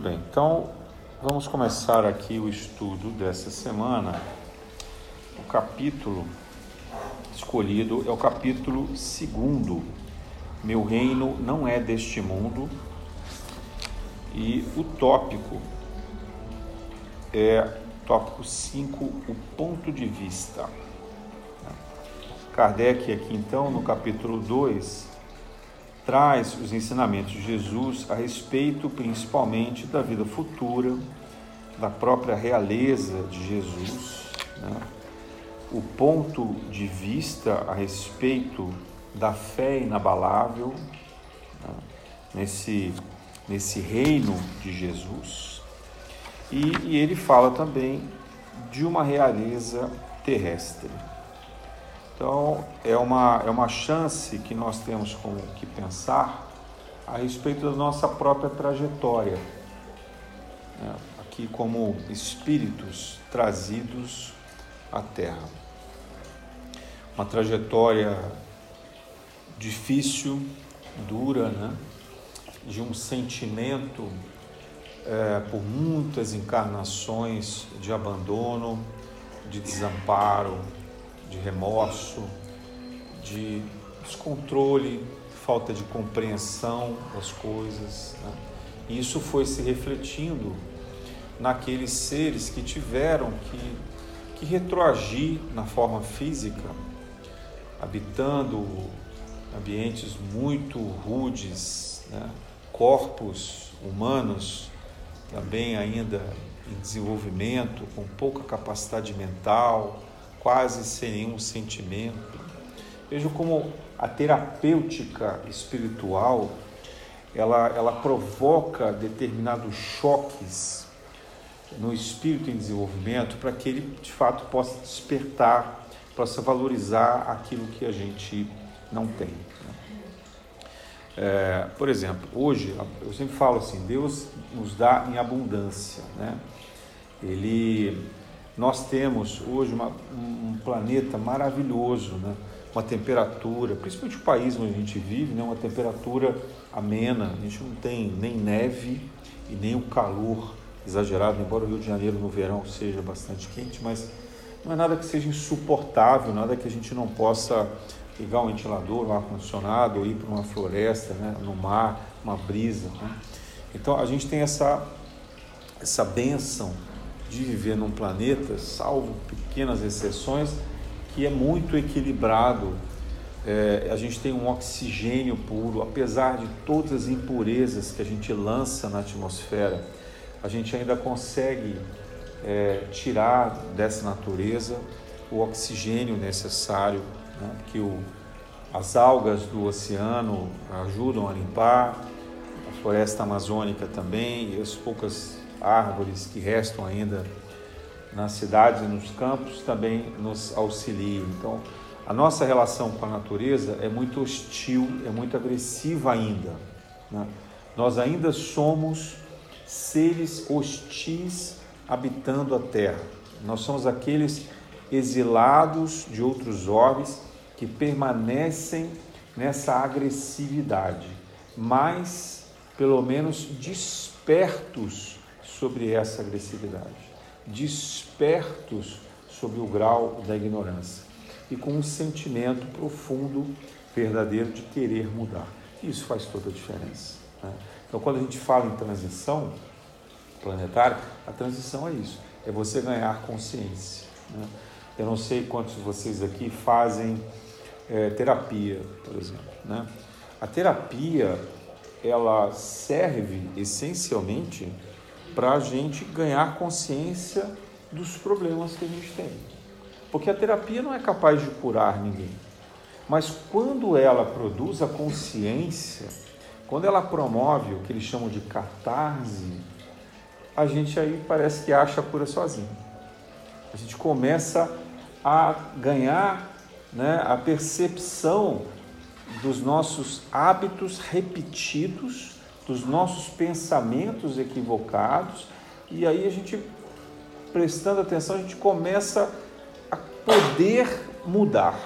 bem, então vamos começar aqui o estudo dessa semana. O capítulo escolhido é o capítulo segundo. Meu reino não é deste mundo. E o tópico é tópico 5, o ponto de vista. Kardec aqui então no capítulo 2 traz os ensinamentos de Jesus a respeito principalmente da vida futura, da própria realeza de Jesus, né? o ponto de vista a respeito da fé inabalável né? nesse, nesse reino de Jesus. E, e ele fala também de uma realeza terrestre. Então, é uma, é uma chance que nós temos como que pensar a respeito da nossa própria trajetória, né? aqui como espíritos trazidos à Terra. Uma trajetória difícil, dura, né? de um sentimento é, por muitas encarnações de abandono, de desamparo, de remorso, de descontrole, falta de compreensão das coisas. Né? E isso foi se refletindo naqueles seres que tiveram que, que retroagir na forma física, habitando ambientes muito rudes, né? corpos humanos também ainda em desenvolvimento, com pouca capacidade mental, quase sem nenhum sentimento. Vejo como a terapêutica espiritual ela, ela provoca determinados choques no espírito em desenvolvimento para que ele de fato possa despertar, possa valorizar aquilo que a gente não tem. Né? É, por exemplo, hoje eu sempre falo assim, Deus nos dá em abundância, né? Ele nós temos hoje uma, um planeta maravilhoso, né? uma temperatura, principalmente o país onde a gente vive, né? uma temperatura amena, a gente não tem nem neve e nem o calor exagerado, embora o Rio de Janeiro no verão seja bastante quente, mas não é nada que seja insuportável, nada que a gente não possa ligar um ventilador, um ar-condicionado, ou ir para uma floresta, né? no mar, uma brisa. Né? Então a gente tem essa, essa benção de viver num planeta, salvo pequenas exceções, que é muito equilibrado. É, a gente tem um oxigênio puro, apesar de todas as impurezas que a gente lança na atmosfera, a gente ainda consegue é, tirar dessa natureza o oxigênio necessário, né, que o, as algas do oceano ajudam a limpar, a floresta amazônica também, e as poucas árvores que restam ainda nas cidades e nos campos também nos auxiliam. Então, a nossa relação com a natureza é muito hostil, é muito agressiva ainda. Né? Nós ainda somos seres hostis habitando a terra. Nós somos aqueles exilados de outros orbes que permanecem nessa agressividade, mas pelo menos despertos sobre essa agressividade, despertos sobre o grau da ignorância e com um sentimento profundo, verdadeiro de querer mudar. Isso faz toda a diferença. Né? Então, quando a gente fala em transição planetária, a transição é isso: é você ganhar consciência. Né? Eu não sei quantos de vocês aqui fazem é, terapia, por exemplo. Né? A terapia ela serve essencialmente para a gente ganhar consciência dos problemas que a gente tem. Porque a terapia não é capaz de curar ninguém. Mas quando ela produz a consciência, quando ela promove o que eles chamam de catarse, a gente aí parece que acha a cura sozinho. A gente começa a ganhar né, a percepção dos nossos hábitos repetidos dos nossos pensamentos equivocados, e aí a gente, prestando atenção, a gente começa a poder mudar,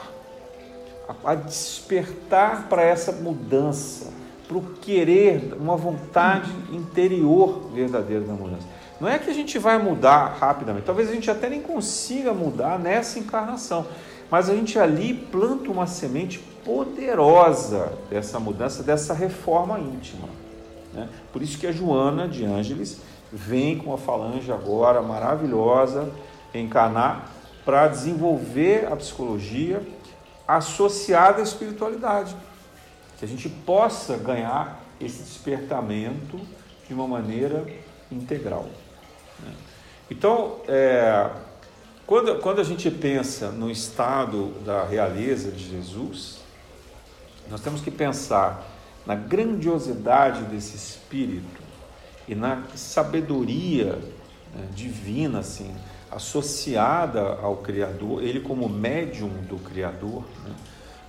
a despertar para essa mudança, para o querer, uma vontade interior verdadeira da mudança. Não é que a gente vai mudar rapidamente, talvez a gente até nem consiga mudar nessa encarnação, mas a gente ali planta uma semente poderosa dessa mudança, dessa reforma íntima. Né? Por isso que a Joana de Ângeles vem com uma falange agora maravilhosa encarnar para desenvolver a psicologia associada à espiritualidade, que a gente possa ganhar esse despertamento de uma maneira integral. Né? Então, é, quando, quando a gente pensa no estado da realeza de Jesus, nós temos que pensar na grandiosidade desse espírito e na sabedoria né, divina, assim, associada ao Criador, ele como médium do Criador, né,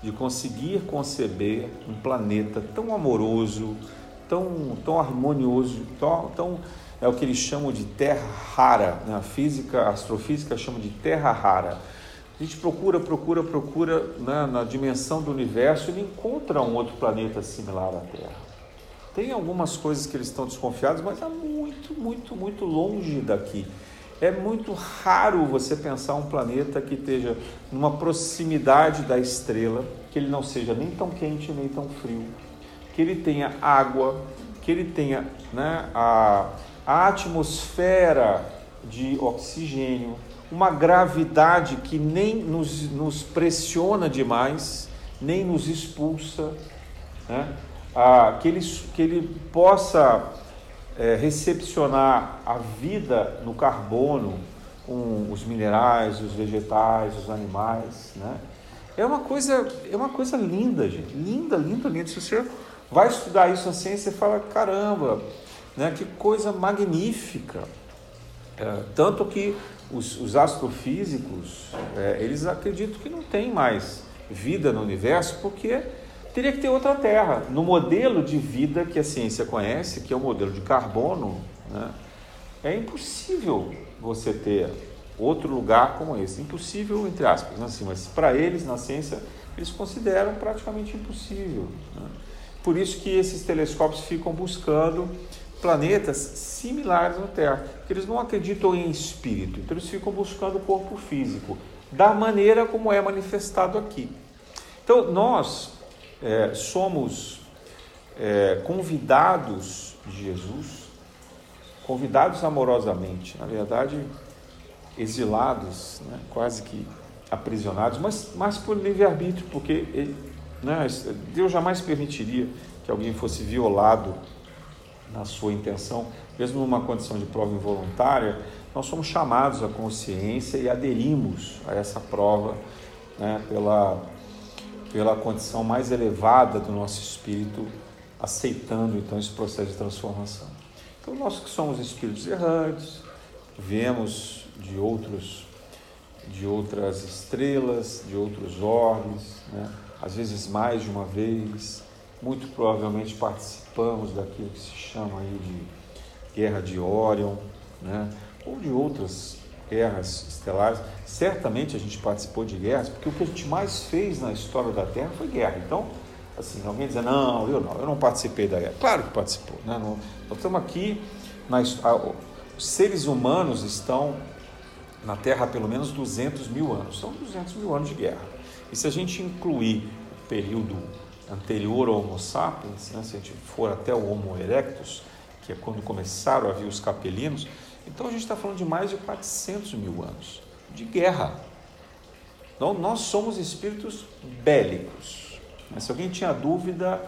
de conseguir conceber um planeta tão amoroso, tão, tão harmonioso, tão, tão é o que eles chamam de terra rara, né? a física, a astrofísica chama de terra rara. A gente procura, procura, procura né, na dimensão do universo e não encontra um outro planeta similar à Terra. Tem algumas coisas que eles estão desconfiados, mas é muito, muito, muito longe daqui. É muito raro você pensar um planeta que esteja numa proximidade da estrela, que ele não seja nem tão quente nem tão frio, que ele tenha água, que ele tenha né, a, a atmosfera de oxigênio, uma gravidade que nem nos, nos pressiona demais, nem nos expulsa, né? ah, que, ele, que ele possa é, recepcionar a vida no carbono, com os minerais, os vegetais, os animais. Né? É uma coisa, é uma coisa linda, gente. Linda, linda, linda. Se você vai estudar isso na ciência, você fala, caramba, né? Que coisa magnífica. É, tanto que os, os astrofísicos, é, eles acreditam que não tem mais vida no universo porque teria que ter outra Terra. No modelo de vida que a ciência conhece, que é o modelo de carbono, né? é impossível você ter outro lugar como esse. Impossível, entre aspas, né? assim, mas para eles, na ciência, eles consideram praticamente impossível. Né? Por isso que esses telescópios ficam buscando planetas similares à Terra, porque eles não acreditam em espírito, então eles ficam buscando o corpo físico, da maneira como é manifestado aqui. Então, nós é, somos é, convidados de Jesus, convidados amorosamente, na verdade, exilados, né, quase que aprisionados, mas, mas por livre-arbítrio, porque ele, né, Deus jamais permitiria que alguém fosse violado na sua intenção, mesmo numa condição de prova involuntária, nós somos chamados à consciência e aderimos a essa prova né, pela, pela condição mais elevada do nosso espírito, aceitando então esse processo de transformação. Então, nós que somos espíritos errantes, vemos de outros de outras estrelas, de outros orbes, né? às vezes mais de uma vez, muito provavelmente participamos daquilo que se chama aí de Guerra de Orion, né? ou de outras guerras estelares. Certamente a gente participou de guerras, porque o que a gente mais fez na história da Terra foi guerra. Então, assim, alguém dizer, não, eu não, eu não participei da guerra. Claro que participou. Né? Nós estamos aqui, na, os seres humanos estão na Terra há pelo menos 200 mil anos. São 200 mil anos de guerra. E se a gente incluir o período anterior ao Homo sapiens, né, se a gente for até o Homo erectus, que é quando começaram a vir os capelinos, então a gente está falando de mais de 400 mil anos de guerra. Então, nós somos espíritos bélicos. Né? Se alguém tinha dúvida,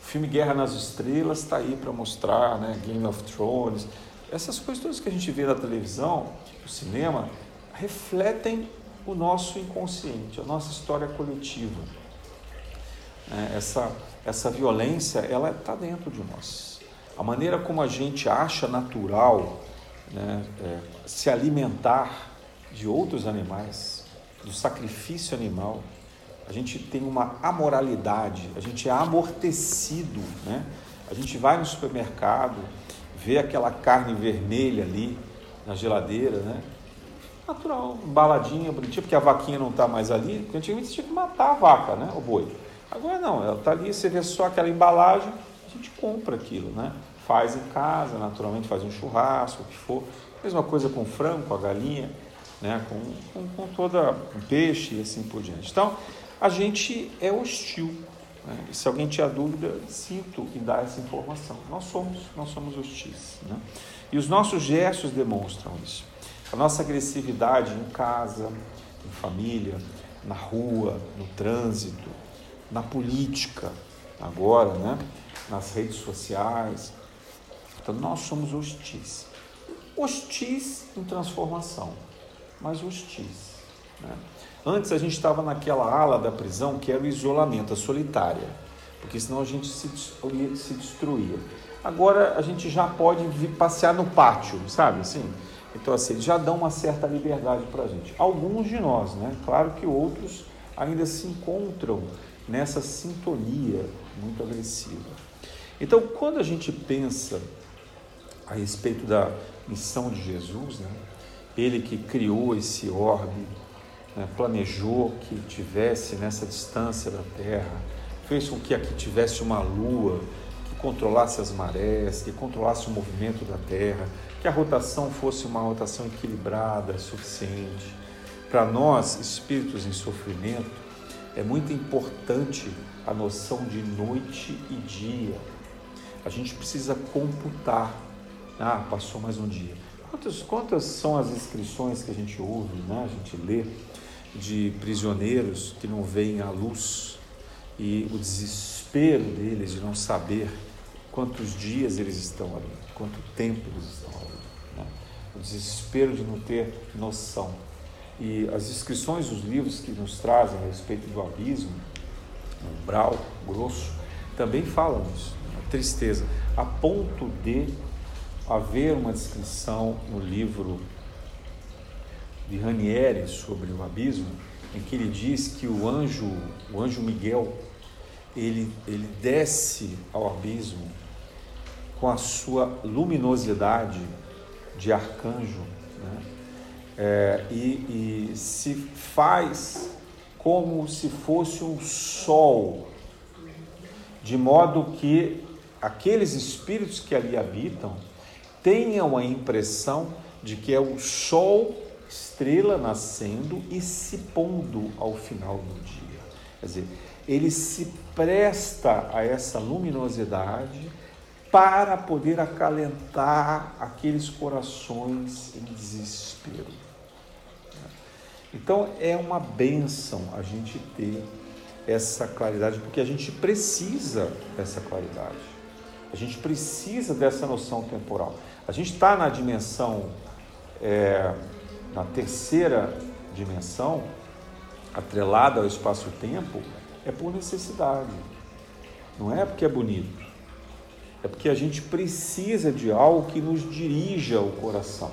o filme Guerra nas Estrelas está aí para mostrar, né? Game of Thrones, essas coisas todas que a gente vê na televisão, no cinema, refletem o nosso inconsciente, a nossa história coletiva. É, essa, essa violência, ela está dentro de nós. A maneira como a gente acha natural né, é, se alimentar de outros animais, do sacrifício animal, a gente tem uma amoralidade, a gente é amortecido, né? A gente vai no supermercado, vê aquela carne vermelha ali na geladeira, né? Natural, embaladinha, bonitinha, porque a vaquinha não está mais ali, porque antigamente tinha que matar a vaca, né? O boi. Agora não, ela está ali, você vê só aquela embalagem, a gente compra aquilo, né? Faz em casa, naturalmente faz um churrasco, o que for. Mesma coisa com o frango, com a galinha, né? com, com, com toda peixe e assim por diante. Então, a gente é hostil. Né? E se alguém tinha dúvida, sinto e dá essa informação. Nós somos, nós somos hostis. Né? E os nossos gestos demonstram isso. A nossa agressividade em casa, em família, na rua, no trânsito, na política, agora, né? nas redes sociais. Então, nós somos hostis. Hostis em transformação, mas hostis. Né? Antes a gente estava naquela ala da prisão que era o isolamento, a solitária, porque senão a gente se, se destruía. Agora a gente já pode vir passear no pátio, sabe assim? Então, assim, eles já dão uma certa liberdade para a gente. Alguns de nós, né? Claro que outros ainda se encontram nessa sintonia muito agressiva. Então, quando a gente pensa a respeito da missão de Jesus, né? ele que criou esse orbe, né? planejou que tivesse nessa distância da Terra, fez com que aqui tivesse uma lua que controlasse as marés, que controlasse o movimento da Terra, que a rotação fosse uma rotação equilibrada, suficiente. Para nós, espíritos em sofrimento, é muito importante a noção de noite e dia. A gente precisa computar. Ah, passou mais um dia. Quantas, quantas são as inscrições que a gente ouve, né? a gente lê, de prisioneiros que não veem a luz e o desespero deles de não saber quantos dias eles estão ali, quanto tempo eles estão ali o desespero de não ter noção. E as inscrições dos livros que nos trazem a respeito do abismo, umbral grosso, também falam disso, a tristeza, a ponto de haver uma descrição no livro de Ranieri sobre o abismo, em que ele diz que o anjo, o anjo Miguel, ele, ele desce ao abismo com a sua luminosidade de arcanjo? É, e, e se faz como se fosse um sol, de modo que aqueles espíritos que ali habitam tenham a impressão de que é o sol, estrela nascendo e se pondo ao final do dia. Quer dizer, ele se presta a essa luminosidade para poder acalentar aqueles corações em desespero. Então é uma benção a gente ter essa claridade, porque a gente precisa dessa claridade, a gente precisa dessa noção temporal. A gente está na dimensão, é, na terceira dimensão, atrelada ao espaço-tempo, é por necessidade, não é porque é bonito. É porque a gente precisa de algo que nos dirija o coração,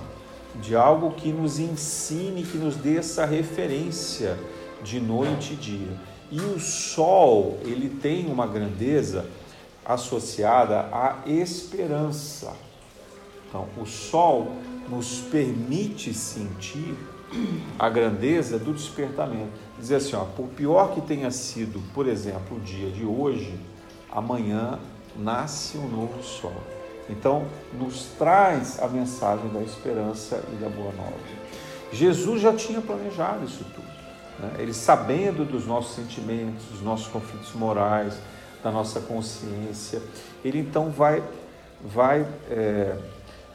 de algo que nos ensine, que nos dê essa referência de noite e dia. E o sol, ele tem uma grandeza associada à esperança. Então, o sol nos permite sentir a grandeza do despertamento. Dizer assim, ó, por pior que tenha sido, por exemplo, o dia de hoje, amanhã nasce um novo sol. Então, nos traz a mensagem da esperança e da boa nova. Jesus já tinha planejado isso tudo. Né? Ele, sabendo dos nossos sentimentos, dos nossos conflitos morais, da nossa consciência, ele então vai, vai é,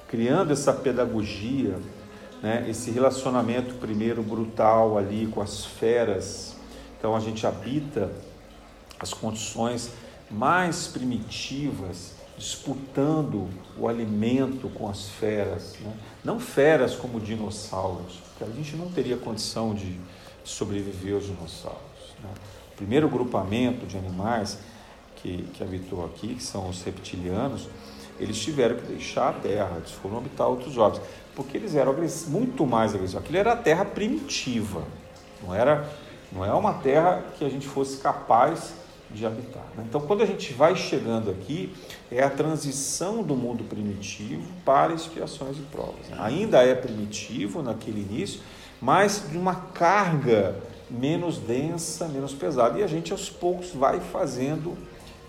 criando essa pedagogia, né? esse relacionamento primeiro brutal ali com as feras. Então, a gente habita as condições mais primitivas disputando o alimento com as feras. Né? Não feras como dinossauros, porque a gente não teria condição de sobreviver aos dinossauros. Né? O primeiro grupamento de animais que, que habitou aqui, que são os reptilianos, eles tiveram que deixar a Terra, eles foram habitar outros orbes, porque eles eram muito mais agressivos. Aquilo era a Terra primitiva, não era, não é uma Terra que a gente fosse capaz de habitar. Né? Então, quando a gente vai chegando aqui, é a transição do mundo primitivo para expiações e provas. Né? Ainda é primitivo naquele início, mas de uma carga menos densa, menos pesada. E a gente aos poucos vai fazendo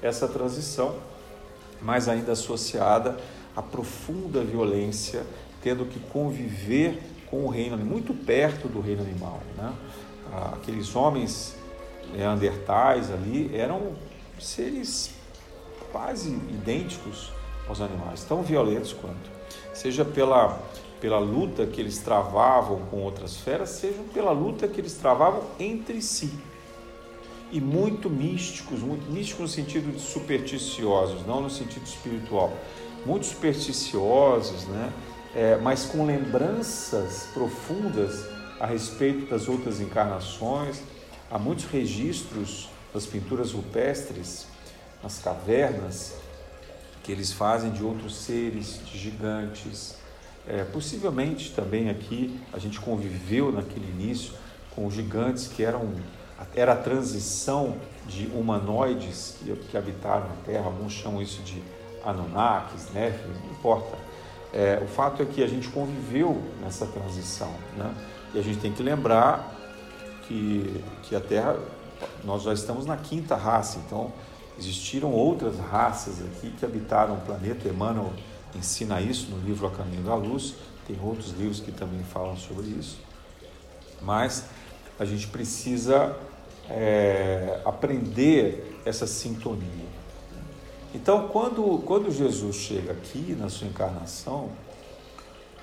essa transição mas ainda associada à profunda violência, tendo que conviver com o reino, muito perto do reino animal. Né? Aqueles homens neandertais ali eram seres quase idênticos aos animais, tão violentos quanto. Seja pela, pela luta que eles travavam com outras feras, seja pela luta que eles travavam entre si. E muito místicos, muito místicos no sentido de supersticiosos, não no sentido espiritual. Muito supersticiosos, né? É, mas com lembranças profundas a respeito das outras encarnações. Há muitos registros das pinturas rupestres nas cavernas que eles fazem de outros seres, de gigantes. É, possivelmente também aqui a gente conviveu naquele início com gigantes que eram era a transição de humanoides que, que habitaram a Terra, alguns chamam isso de Anunnakis, Néfilim, não importa. É, o fato é que a gente conviveu nessa transição, né? E a gente tem que lembrar que, que a Terra, nós já estamos na quinta raça, então existiram outras raças aqui que habitaram o planeta. Emmanuel ensina isso no livro A Caminho da Luz, tem outros livros que também falam sobre isso. Mas a gente precisa é, aprender essa sintonia. Então, quando, quando Jesus chega aqui na sua encarnação,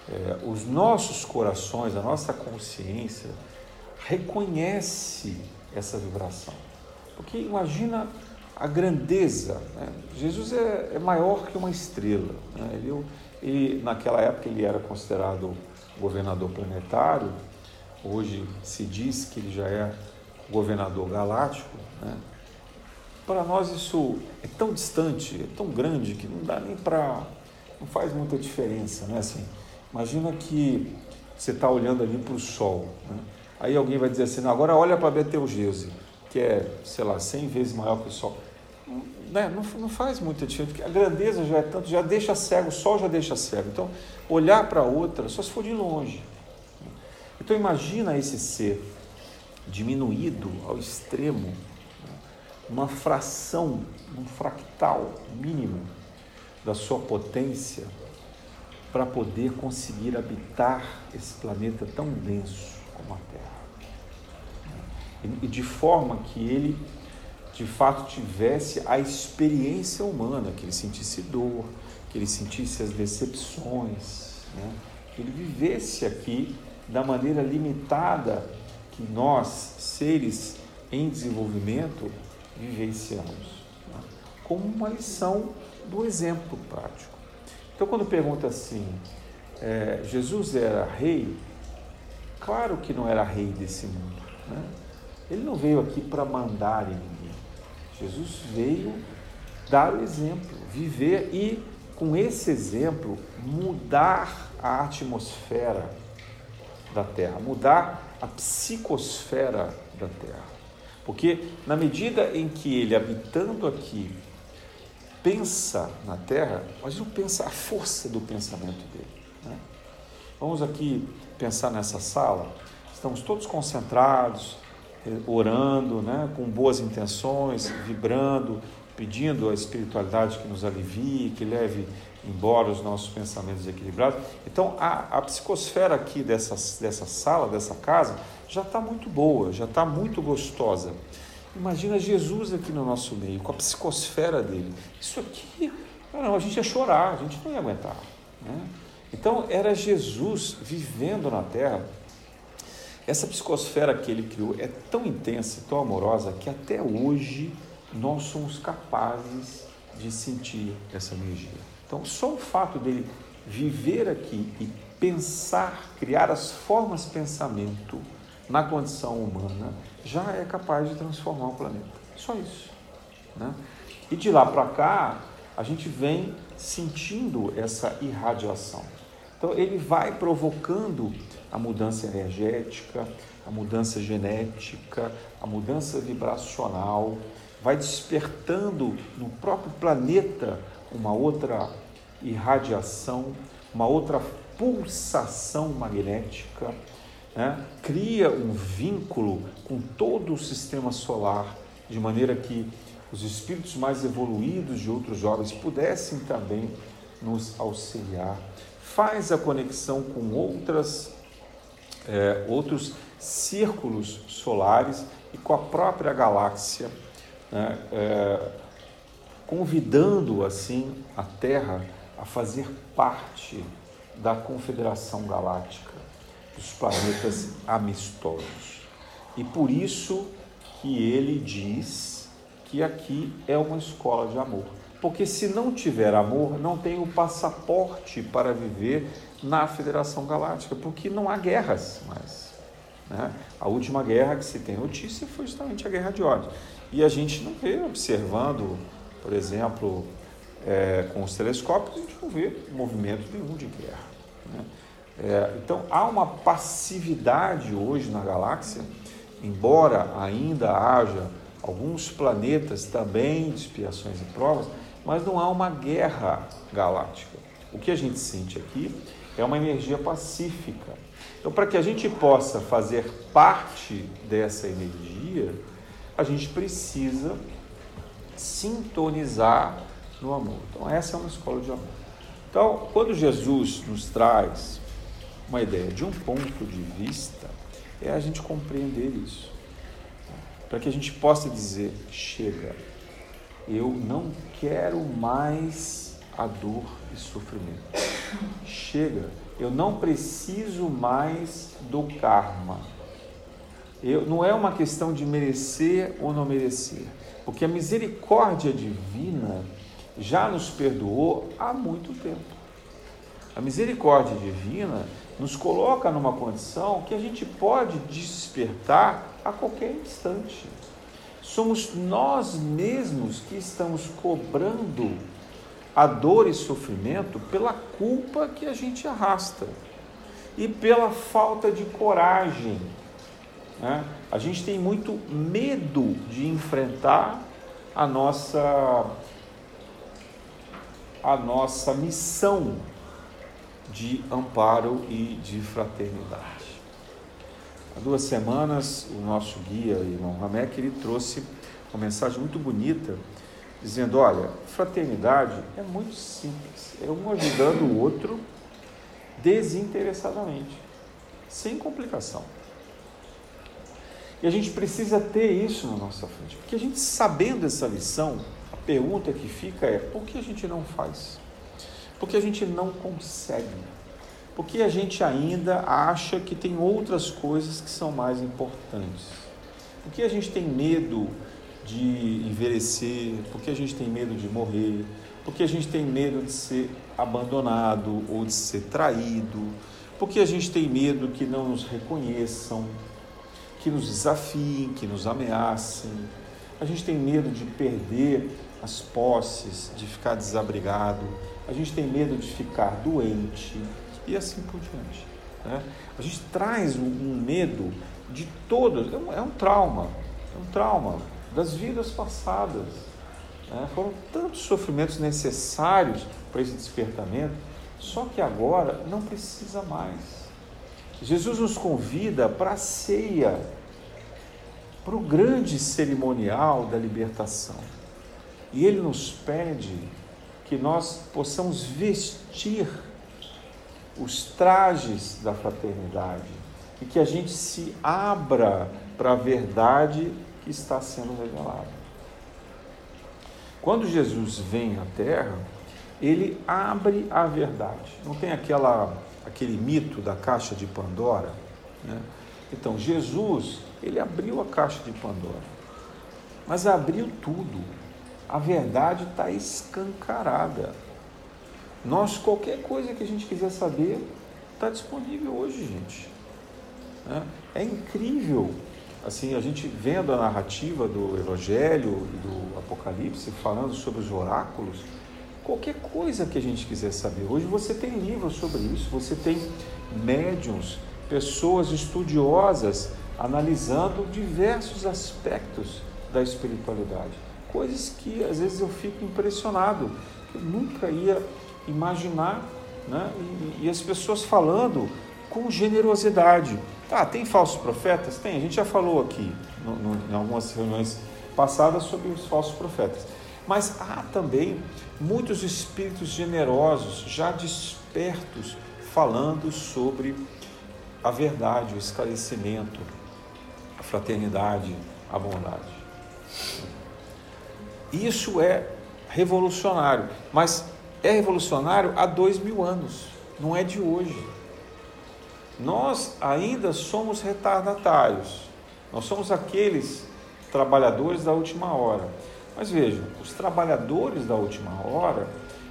é, os nossos corações, a nossa consciência reconhece essa vibração. Porque imagina a grandeza. Né? Jesus é, é, maior que uma estrela. Né? Ele, ele, naquela época ele era considerado governador planetário. Hoje se diz que ele já é governador galáctico. Né? Para nós isso é tão distante, é tão grande que não dá nem para, não faz muita diferença, né? Assim, imagina que você está olhando ali para o Sol, né? Aí alguém vai dizer assim, agora olha para Betelgeuse que é, sei lá, 100 vezes maior que o Sol. Né? Não, não faz muita diferença, porque a grandeza já é tanto, já deixa cego, o Sol já deixa cego. Então, olhar para outra só se for de longe. Então, imagina esse ser diminuído ao extremo, uma fração, um fractal mínimo da sua potência para poder conseguir habitar esse planeta tão denso e de forma que ele de fato tivesse a experiência humana, que ele sentisse dor, que ele sentisse as decepções, né? que ele vivesse aqui da maneira limitada que nós, seres em desenvolvimento, vivenciamos, né? como uma lição do exemplo prático. Então, quando pergunta assim, é, Jesus era rei? Claro que não era rei desse mundo. Né? Ele não veio aqui para mandar em ninguém. Jesus veio dar o exemplo, viver e, com esse exemplo, mudar a atmosfera da Terra, mudar a psicosfera da Terra. Porque, na medida em que ele, habitando aqui, pensa na Terra, mas não pensa a força do pensamento dele. Né? Vamos aqui pensar nessa sala, estamos todos concentrados, orando, né, com boas intenções, vibrando, pedindo a espiritualidade que nos alivie, que leve embora os nossos pensamentos equilibrados. Então, a, a psicosfera aqui dessa, dessa sala, dessa casa, já está muito boa, já está muito gostosa. Imagina Jesus aqui no nosso meio, com a psicosfera dele. Isso aqui, não, a gente ia chorar, a gente não ia aguentar. Né? Então, era Jesus vivendo na terra essa psicosfera que ele criou é tão intensa, tão amorosa, que até hoje nós somos capazes de sentir essa energia. Então, só o fato dele viver aqui e pensar, criar as formas de pensamento na condição humana, já é capaz de transformar o planeta. Só isso. Né? E de lá para cá, a gente vem sentindo essa irradiação. Então, ele vai provocando a mudança energética, a mudança genética, a mudança vibracional, vai despertando no próprio planeta uma outra irradiação, uma outra pulsação magnética, né? cria um vínculo com todo o sistema solar, de maneira que os espíritos mais evoluídos de outros jovens pudessem também nos auxiliar. Faz a conexão com outras, é, outros círculos solares e com a própria galáxia, né, é, convidando assim a Terra a fazer parte da Confederação Galáctica dos planetas amistosos. E por isso que ele diz que aqui é uma escola de amor. Porque se não tiver amor, não tem o passaporte para viver na Federação Galáctica, porque não há guerras mais. Né? A última guerra que se tem notícia foi justamente a Guerra de ódio. E a gente não vê observando, por exemplo, é, com os telescópios, a gente não vê movimento nenhum de guerra. Né? É, então há uma passividade hoje na galáxia, embora ainda haja alguns planetas também de expiações e provas, mas não há uma guerra galáctica. O que a gente sente aqui é uma energia pacífica. Então, para que a gente possa fazer parte dessa energia, a gente precisa sintonizar no amor. Então, essa é uma escola de amor. Então, quando Jesus nos traz uma ideia de um ponto de vista, é a gente compreender isso. Para que a gente possa dizer: chega, eu não quero mais a dor e sofrimento. Chega, eu não preciso mais do karma. Eu, não é uma questão de merecer ou não merecer, porque a misericórdia divina já nos perdoou há muito tempo. A misericórdia divina nos coloca numa condição que a gente pode despertar a qualquer instante. Somos nós mesmos que estamos cobrando a dor e sofrimento pela culpa que a gente arrasta e pela falta de coragem. Né? A gente tem muito medo de enfrentar a nossa a nossa missão de amparo e de fraternidade. Há duas semanas, o nosso guia, irmão Ramek, ele trouxe uma mensagem muito bonita, dizendo: olha, fraternidade é muito simples, é um ajudando o outro desinteressadamente, sem complicação. E a gente precisa ter isso na nossa frente, porque a gente sabendo essa lição, pergunta que fica é: por que a gente não faz? Por que a gente não consegue? Por que a gente ainda acha que tem outras coisas que são mais importantes? Por que a gente tem medo de envelhecer? Por que a gente tem medo de morrer? Por que a gente tem medo de ser abandonado ou de ser traído? Por que a gente tem medo que não nos reconheçam, que nos desafiem, que nos ameacem? A gente tem medo de perder as posses, de ficar desabrigado, a gente tem medo de ficar doente e assim por diante. Né? A gente traz um, medo de todos, é um, é um, trauma, é um trauma das vidas passadas. Né? Foram tantos sofrimentos necessários para esse despertamento, só que agora não precisa mais. Jesus nos convida para a ceia, para o grande cerimonial da libertação. E ele nos pede que nós possamos vestir os trajes da fraternidade e que a gente se abra para a verdade que está sendo revelada. Quando Jesus vem à Terra, ele abre a verdade. Não tem aquela aquele mito da caixa de Pandora, né? Então Jesus ele abriu a caixa de Pandora, mas abriu tudo a verdade está escancarada. Nós, qualquer coisa que a gente quiser saber, está disponível hoje, gente. Né? É incrível, assim, a gente vendo a narrativa do Evangelho e do Apocalipse, falando sobre os oráculos, qualquer coisa que a gente quiser saber. Hoje você tem livros sobre isso, você tem médiums, pessoas estudiosas analisando diversos aspectos da espiritualidade coisas que às vezes eu fico impressionado, que eu nunca ia imaginar, né? E, e as pessoas falando com generosidade. Ah, tem falsos profetas? Tem, a gente já falou aqui no, no, em algumas reuniões passada sobre os falsos profetas. Mas há também muitos espíritos generosos já despertos falando sobre a verdade, o esclarecimento, a fraternidade, a bondade. Isso é revolucionário, mas é revolucionário há dois mil anos, não é de hoje. Nós ainda somos retardatários, nós somos aqueles trabalhadores da última hora. Mas vejam, os trabalhadores da última hora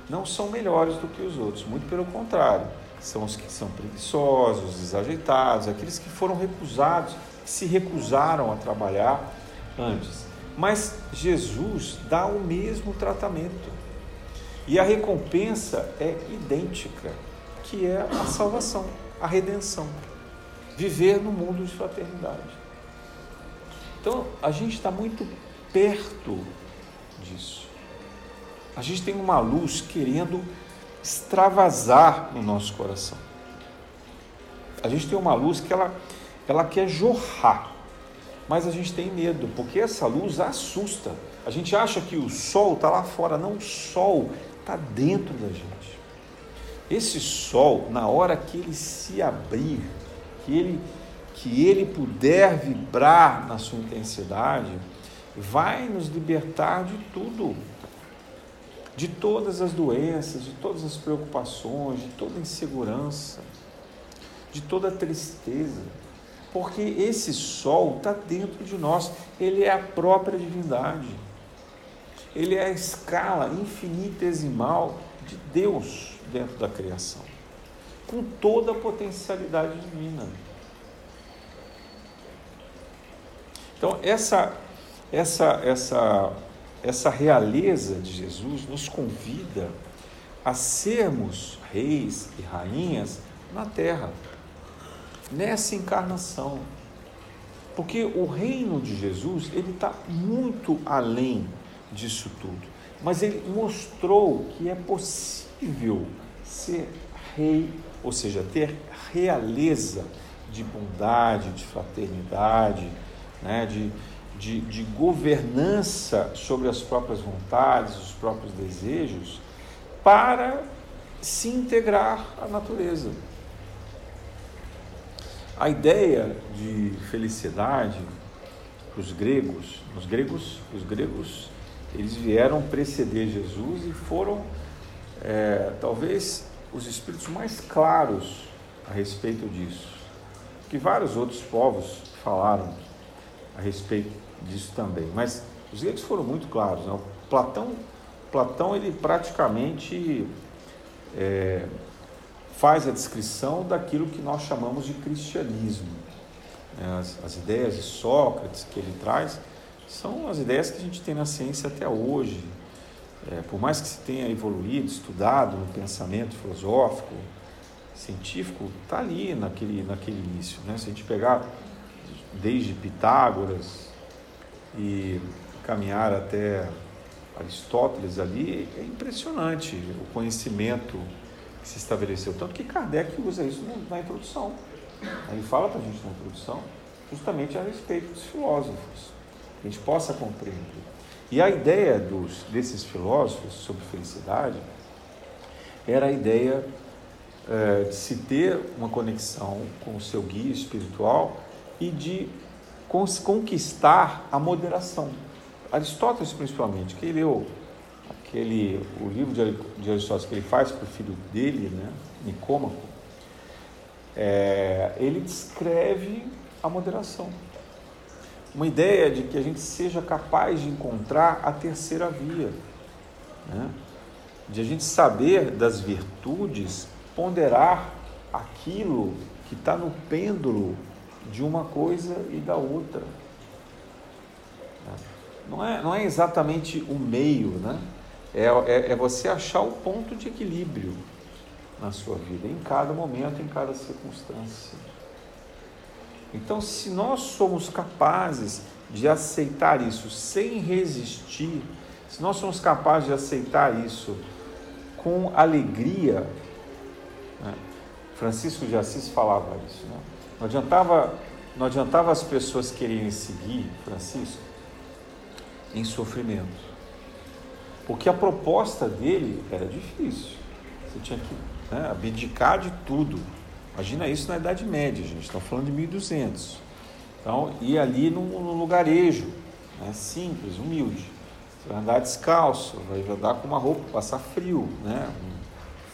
não são melhores do que os outros, muito pelo contrário, são os que são preguiçosos, desajeitados, aqueles que foram recusados, que se recusaram a trabalhar antes. Mas Jesus dá o mesmo tratamento. E a recompensa é idêntica, que é a salvação, a redenção. Viver no mundo de fraternidade. Então, a gente está muito perto disso. A gente tem uma luz querendo extravasar no nosso coração. A gente tem uma luz que ela, ela quer jorrar, mas a gente tem medo, porque essa luz assusta. A gente acha que o sol está lá fora, não, o sol está dentro da gente. Esse sol, na hora que ele se abrir, que ele, que ele puder vibrar na sua intensidade, vai nos libertar de tudo, de todas as doenças, de todas as preocupações, de toda insegurança, de toda tristeza, porque esse sol está dentro de nós, ele é a própria divindade, ele é a escala infinitesimal de Deus dentro da criação, com toda a potencialidade divina. Então, essa essa, essa, essa realeza de Jesus nos convida a sermos reis e rainhas na terra, nessa encarnação. Porque o reino de Jesus, ele está muito além disso tudo. Mas ele mostrou que é possível ser rei, ou seja, ter realeza de bondade, de fraternidade, né, de, de, de governança sobre as próprias vontades, os próprios desejos, para se integrar à natureza. A ideia de felicidade os gregos, os gregos, os gregos, eles vieram preceder Jesus e foram é, talvez os espíritos mais claros a respeito disso, que vários outros povos falaram a respeito disso também. Mas os gregos foram muito claros. Né? Platão, Platão ele praticamente é, faz a descrição daquilo que nós chamamos de cristianismo. Né? As, as ideias de Sócrates que ele traz são as ideias que a gente tem na ciência até hoje. É, por mais que se tenha evoluído, estudado no pensamento filosófico, científico, está ali naquele, naquele início. Né? Se a gente pegar desde Pitágoras, e caminhar até Aristóteles ali, é impressionante o conhecimento que se estabeleceu. Tanto que Kardec usa isso na introdução. Ele fala para a gente na introdução justamente a respeito dos filósofos, que a gente possa compreender. E a ideia dos, desses filósofos sobre felicidade era a ideia é, de se ter uma conexão com o seu guia espiritual e de conquistar a moderação. Aristóteles, principalmente, que leu aquele, o livro de Aristóteles que ele faz para o filho dele, né, Nicômaco, é, ele descreve a moderação. Uma ideia de que a gente seja capaz de encontrar a terceira via, né? de a gente saber das virtudes, ponderar aquilo que está no pêndulo de uma coisa e da outra. Não é, não é exatamente o meio, né? É, é, é você achar o ponto de equilíbrio na sua vida, em cada momento, em cada circunstância. Então, se nós somos capazes de aceitar isso sem resistir, se nós somos capazes de aceitar isso com alegria, né? Francisco de Assis falava isso, né? Não adiantava, não adiantava as pessoas quererem seguir Francisco em sofrimento. Porque a proposta dele era difícil. Você tinha que né, abdicar de tudo. Imagina isso na Idade Média, gente. Estamos falando de 1200. Então, ir ali no, no lugarejo, né, simples, humilde. Você vai andar descalço, vai andar com uma roupa, passar frio, né,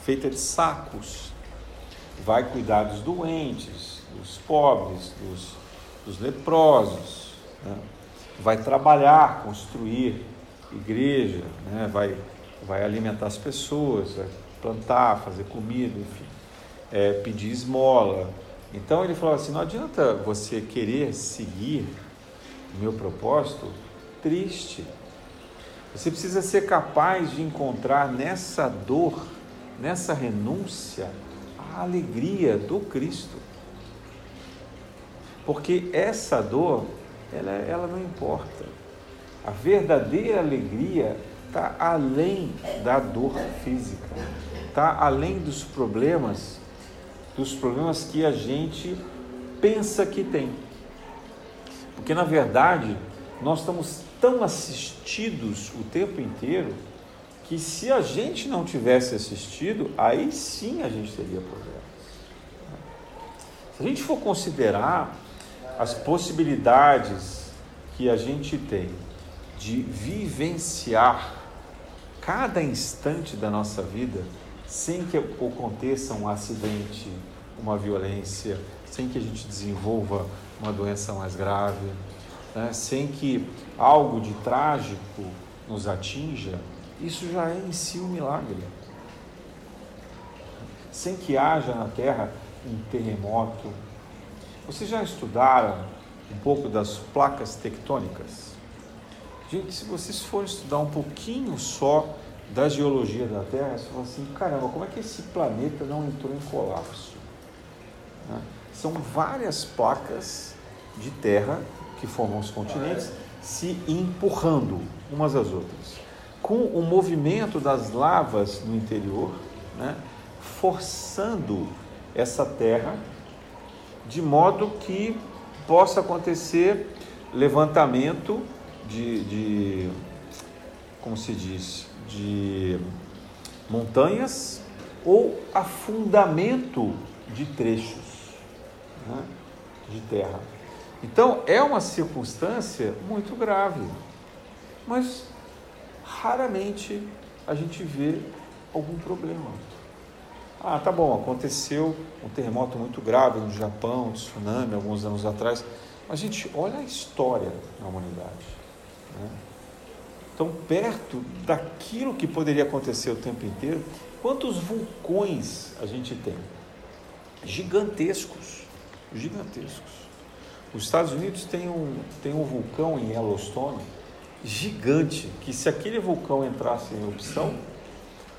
feita de sacos. Vai cuidar dos doentes, dos pobres, dos, dos leprosos. Né? Vai trabalhar, construir igreja, né? vai, vai alimentar as pessoas, vai plantar, fazer comida, enfim, é, pedir esmola. Então ele falou assim: não adianta você querer seguir meu propósito triste. Você precisa ser capaz de encontrar nessa dor, nessa renúncia, a alegria do Cristo. Porque essa dor, ela, ela não importa. A verdadeira alegria está além da dor física, está além dos problemas, dos problemas que a gente pensa que tem. Porque na verdade nós estamos tão assistidos o tempo inteiro que se a gente não tivesse assistido, aí sim a gente teria problemas. Se a gente for considerar as possibilidades que a gente tem de vivenciar cada instante da nossa vida sem que aconteça um acidente, uma violência, sem que a gente desenvolva uma doença mais grave, né? sem que algo de trágico nos atinja, isso já é em si um milagre. Sem que haja na Terra um terremoto. Vocês já estudaram um pouco das placas tectônicas? Gente, se vocês forem estudar um pouquinho só da geologia da Terra, você fala assim, caramba, como é que esse planeta não entrou em colapso? Né? São várias placas de terra que formam os continentes se empurrando umas às outras. Com o movimento das lavas no interior, né, forçando essa terra de modo que possa acontecer levantamento de, de como se diz, de montanhas ou afundamento de trechos né, de terra. Então é uma circunstância muito grave, mas raramente a gente vê algum problema. Ah, tá bom, aconteceu um terremoto muito grave no Japão, um tsunami alguns anos atrás, mas gente, olha a história da humanidade. Né? Então, perto daquilo que poderia acontecer o tempo inteiro, quantos vulcões a gente tem? Gigantescos, gigantescos. Os Estados Unidos tem um, tem um vulcão em Yellowstone gigante, que se aquele vulcão entrasse em erupção,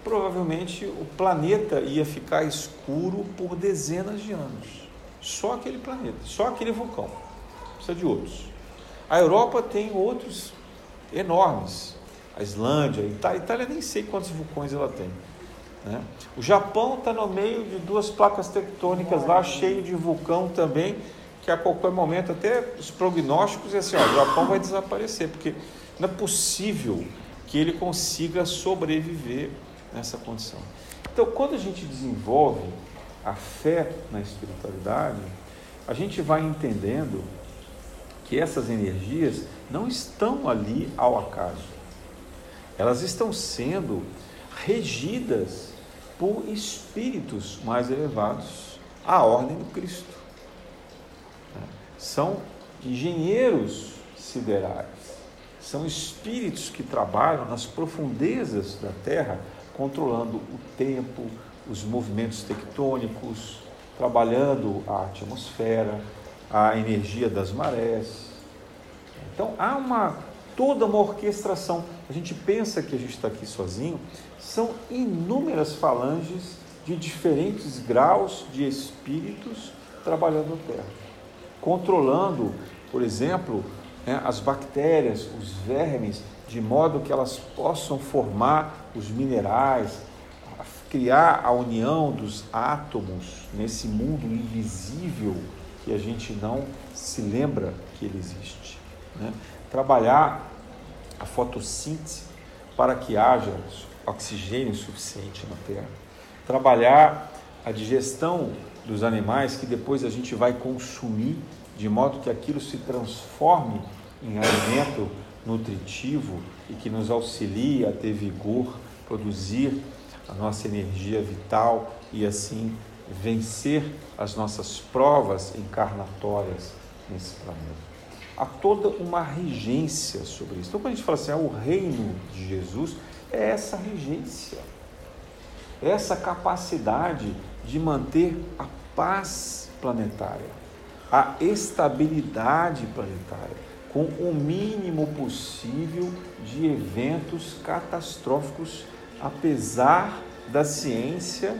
provavelmente o planeta ia ficar escuro por dezenas de anos. Só aquele planeta, só aquele vulcão. Precisa de outros. A Europa tem outros enormes. A Islândia, a Itália, a Itália nem sei quantos vulcões ela tem. Né? O Japão está no meio de duas placas tectônicas lá, cheio de vulcão também, que a qualquer momento, até os prognósticos, é assim, ó, o Japão vai desaparecer, porque não é possível que ele consiga sobreviver nessa condição. Então, quando a gente desenvolve a fé na espiritualidade, a gente vai entendendo que essas energias não estão ali ao acaso. Elas estão sendo regidas por espíritos mais elevados à ordem do Cristo. São engenheiros siderais, são espíritos que trabalham nas profundezas da Terra, controlando o tempo, os movimentos tectônicos, trabalhando a atmosfera, a energia das marés. Então há uma toda uma orquestração. A gente pensa que a gente está aqui sozinho, são inúmeras falanges de diferentes graus de espíritos trabalhando na Terra, controlando, por exemplo, né, as bactérias, os vermes, de modo que elas possam formar os minerais, criar a união dos átomos nesse mundo invisível que a gente não se lembra que ele existe. Né? Trabalhar a fotossíntese para que haja oxigênio suficiente na terra. Trabalhar a digestão dos animais que depois a gente vai consumir, de modo que aquilo se transforme em alimento nutritivo e que nos auxilie a ter vigor, produzir a nossa energia vital e assim vencer as nossas provas encarnatórias nesse planeta. Há toda uma regência sobre isso. Então, quando a gente fala assim, ah, o reino de Jesus é essa regência, é essa capacidade de manter a paz planetária, a estabilidade planetária, com o mínimo possível de eventos catastróficos, apesar da ciência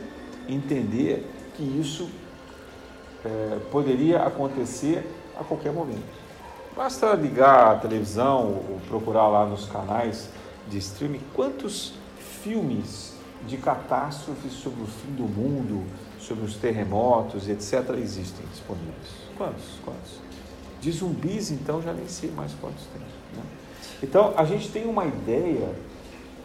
entender que isso é, poderia acontecer a qualquer momento. Basta ligar a televisão ou procurar lá nos canais de streaming quantos filmes de catástrofes sobre o fim do mundo, sobre os terremotos, etc., existem disponíveis. Quantos? Quantos? De zumbis, então, já nem sei mais quantos tem. Né? Então, a gente tem uma ideia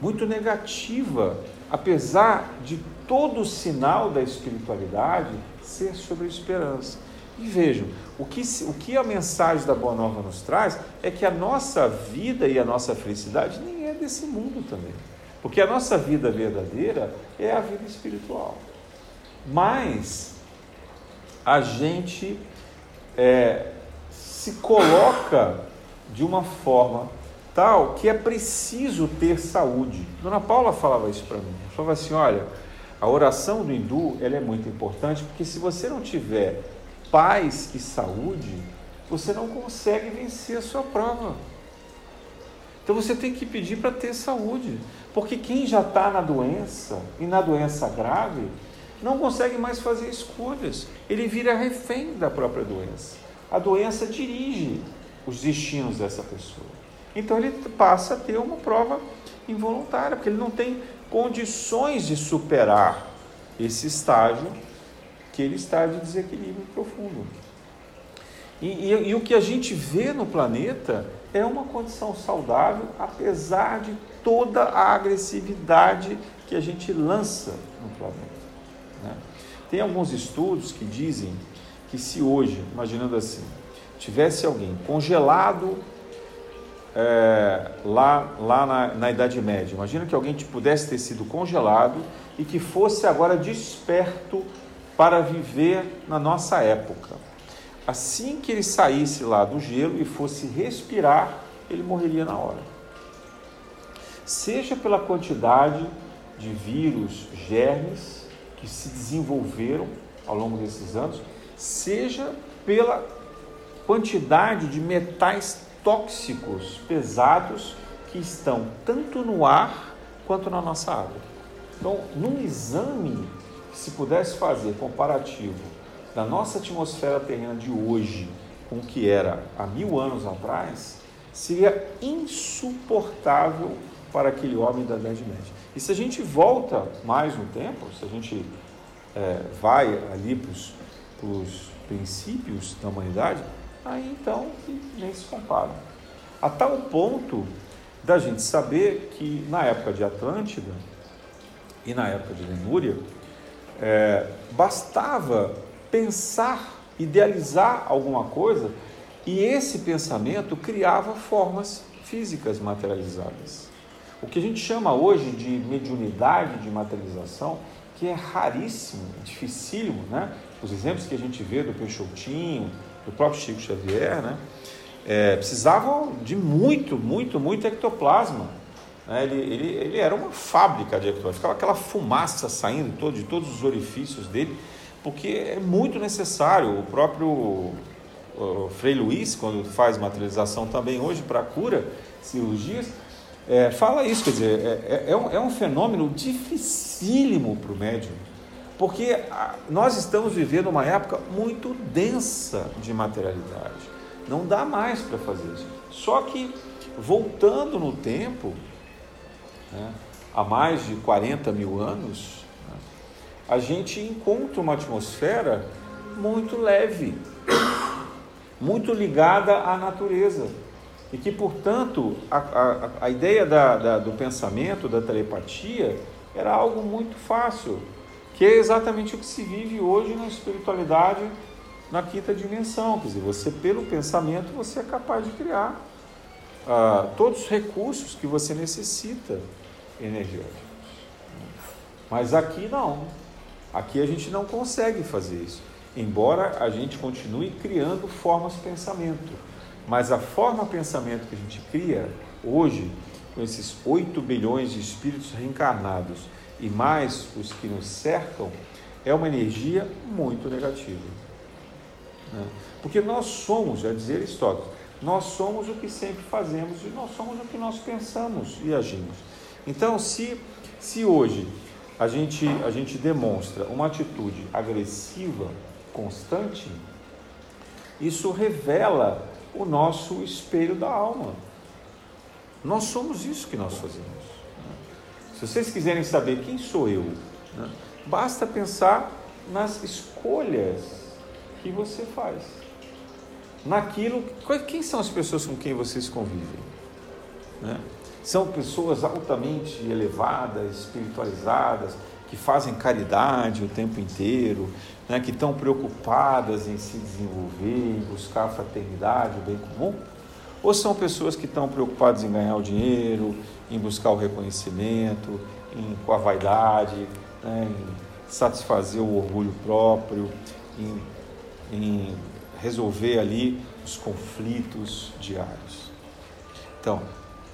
muito negativa, apesar de todo o sinal da espiritualidade ser sobre a esperança. E vejam, o que, o que a mensagem da Boa Nova nos traz é que a nossa vida e a nossa felicidade nem é desse mundo também. Porque a nossa vida verdadeira é a vida espiritual. Mas a gente é, se coloca de uma forma tal que é preciso ter saúde. Dona Paula falava isso para mim. Ela falava assim: olha, a oração do hindu ela é muito importante porque se você não tiver paz e saúde, você não consegue vencer a sua prova. Então você tem que pedir para ter saúde, porque quem já está na doença e na doença grave não consegue mais fazer escolhas. Ele vira refém da própria doença. A doença dirige os destinos dessa pessoa. Então ele passa a ter uma prova involuntária, porque ele não tem condições de superar esse estágio que ele está de desequilíbrio profundo. E, e, e, o que a gente vê no planeta é uma condição saudável, apesar de toda a agressividade que a gente lança no planeta. Né? Tem alguns estudos que dizem que se hoje, imaginando assim, tivesse alguém congelado é, lá, lá na, na Idade Média, imagina que alguém pudesse ter sido congelado e que fosse agora desperto para viver na nossa época. Assim que ele saísse lá do gelo e fosse respirar, ele morreria na hora. Seja pela quantidade de vírus, germes que se desenvolveram ao longo desses anos, seja pela quantidade de metais tóxicos pesados que estão tanto no ar quanto na nossa água. Então, num exame se pudesse fazer comparativo da nossa atmosfera terrena de hoje com o que era há mil anos atrás, seria insuportável para aquele homem da Idade Média. E se a gente volta mais no tempo, se a gente é, vai ali para os princípios da humanidade, aí então nem se compara. A tal ponto da gente saber que na época de Atlântida e na época de Lemúria, é, bastava pensar, idealizar alguma coisa e esse pensamento criava formas físicas materializadas. O que a gente chama hoje de mediunidade de materialização, que é raríssimo, dificílimo, né? Os exemplos que a gente vê do Peixotinho, do próprio Chico Xavier, né? É, precisavam de muito, muito, muito ectoplasma? Ele, ele, ele era uma fábrica de ectoplasma, ficava aquela fumaça saindo todo, de todos os orifícios dele, porque é muito necessário. O próprio o Frei Luiz, quando faz materialização também hoje para cura, cirurgias, é, fala isso, quer dizer, é, é, é, um, é um fenômeno dificílimo para o médium, porque nós estamos vivendo uma época muito densa de materialidade. Não dá mais para fazer isso. Só que, voltando no tempo, né, há mais de 40 mil anos, né, a gente encontra uma atmosfera muito leve, muito ligada à natureza. E que, portanto, a, a, a ideia da, da, do pensamento, da telepatia, era algo muito fácil, que é exatamente o que se vive hoje na espiritualidade na quinta dimensão. Quer dizer, você, pelo pensamento, você é capaz de criar ah, todos os recursos que você necessita energéticos. Mas aqui não. Aqui a gente não consegue fazer isso. Embora a gente continue criando formas de pensamento. Mas a forma pensamento que a gente cria hoje, com esses 8 bilhões de espíritos reencarnados e mais os que nos cercam, é uma energia muito negativa. Né? Porque nós somos, já dizia Aristóteles, nós somos o que sempre fazemos e nós somos o que nós pensamos e agimos. Então, se, se hoje a gente, a gente demonstra uma atitude agressiva constante, isso revela o nosso espelho da alma. Nós somos isso que nós fazemos. Se vocês quiserem saber quem sou eu, né, basta pensar nas escolhas que você faz. Naquilo. Quem são as pessoas com quem vocês convivem? Né? São pessoas altamente elevadas, espiritualizadas, que fazem caridade o tempo inteiro, né, que estão preocupadas em se desenvolver, em buscar a fraternidade, o bem comum? Ou são pessoas que estão preocupadas em ganhar o dinheiro, em buscar o reconhecimento, em, com a vaidade, né, em satisfazer o orgulho próprio, em, em resolver ali os conflitos diários? Então,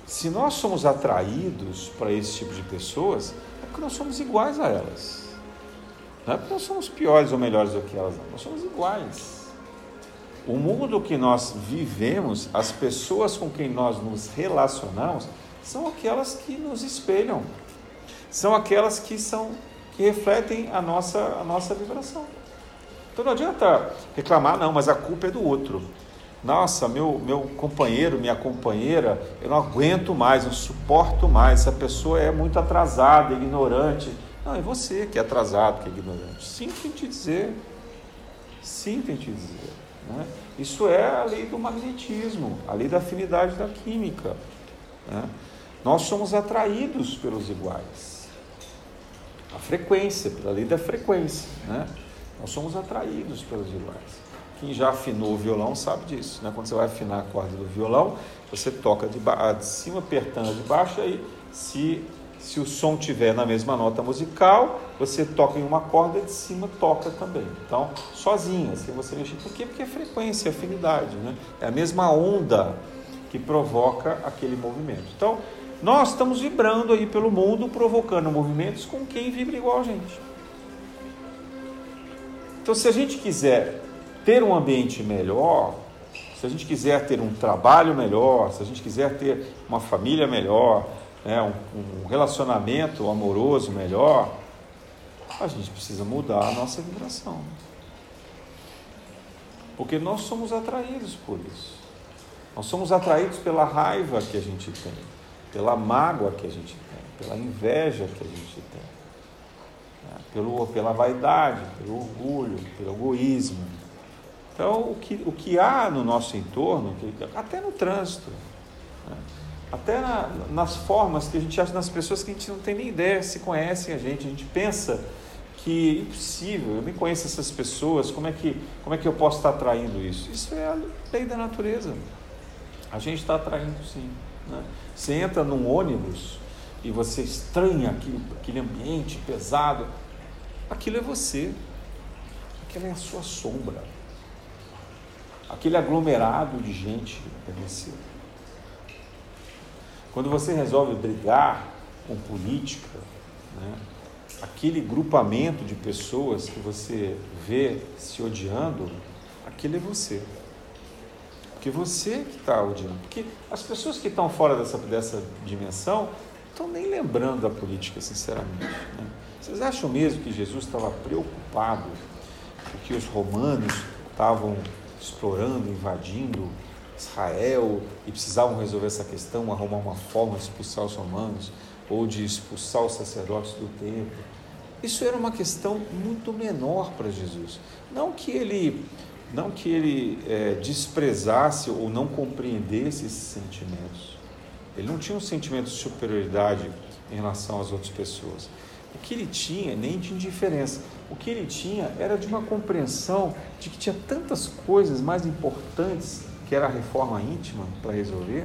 se nós somos atraídos para esse tipo de pessoas, é porque nós somos iguais a elas. Não é porque nós somos piores ou melhores do que elas, não. Nós somos iguais. O mundo que nós vivemos, as pessoas com quem nós nos relacionamos, são aquelas que nos espelham. São aquelas que são que refletem a nossa, a nossa vibração. Então não adianta reclamar, não, mas a culpa é do outro. Nossa, meu, meu companheiro, minha companheira, eu não aguento mais, não suporto mais. Essa pessoa é muito atrasada, ignorante. Não, é você que é atrasado, que é ignorante. Sinto em te dizer. Sinto em te dizer. Né? Isso é a lei do magnetismo, a lei da afinidade da química. Né? Nós somos atraídos pelos iguais. A frequência, pela lei da frequência. Né? Nós somos atraídos pelos iguais. Quem já afinou o violão sabe disso. Né? Quando você vai afinar a corda do violão, você toca de, de cima apertando de baixo, aí se se o som tiver na mesma nota musical, você toca em uma corda de cima toca também. Então, sozinha, sem você mexer. Por quê? Porque é frequência, é afinidade, né? É a mesma onda que provoca aquele movimento. Então, nós estamos vibrando aí pelo mundo, provocando movimentos com quem vibra igual a gente. Então, se a gente quiser ter um ambiente melhor, se a gente quiser ter um trabalho melhor, se a gente quiser ter uma família melhor, né, um, um relacionamento amoroso melhor, a gente precisa mudar a nossa vibração. Porque nós somos atraídos por isso. Nós somos atraídos pela raiva que a gente tem, pela mágoa que a gente tem, pela inveja que a gente tem? Pelo, pela vaidade, pelo orgulho, pelo egoísmo. Então, o que, o que há no nosso entorno, até no trânsito, né? até na, nas formas que a gente acha nas pessoas que a gente não tem nem ideia se conhecem a gente, a gente pensa que é impossível, eu nem conheço essas pessoas, como é que, como é que eu posso estar atraindo isso? Isso é a lei da natureza. A gente está atraindo sim. Né? Você entra num ônibus e você estranha aquele, aquele ambiente pesado, aquilo é você, aquilo é a sua sombra, aquele aglomerado de gente é você. Quando você resolve brigar com política, né, aquele grupamento de pessoas que você vê se odiando, aquele é você. Porque você que está odiando. Porque as pessoas que estão fora dessa, dessa dimensão estão nem lembrando da política, sinceramente. Né? Vocês acham mesmo que Jesus estava preocupado porque os romanos estavam explorando, invadindo Israel e precisavam resolver essa questão, arrumar uma forma de expulsar os romanos ou de expulsar os sacerdotes do templo. Isso era uma questão muito menor para Jesus. Não que ele não que ele é, desprezasse ou não compreendesse esses sentimentos. Ele não tinha um sentimento de superioridade em relação às outras pessoas. O que ele tinha, nem de indiferença, o que ele tinha era de uma compreensão de que tinha tantas coisas mais importantes, que era a reforma íntima para resolver,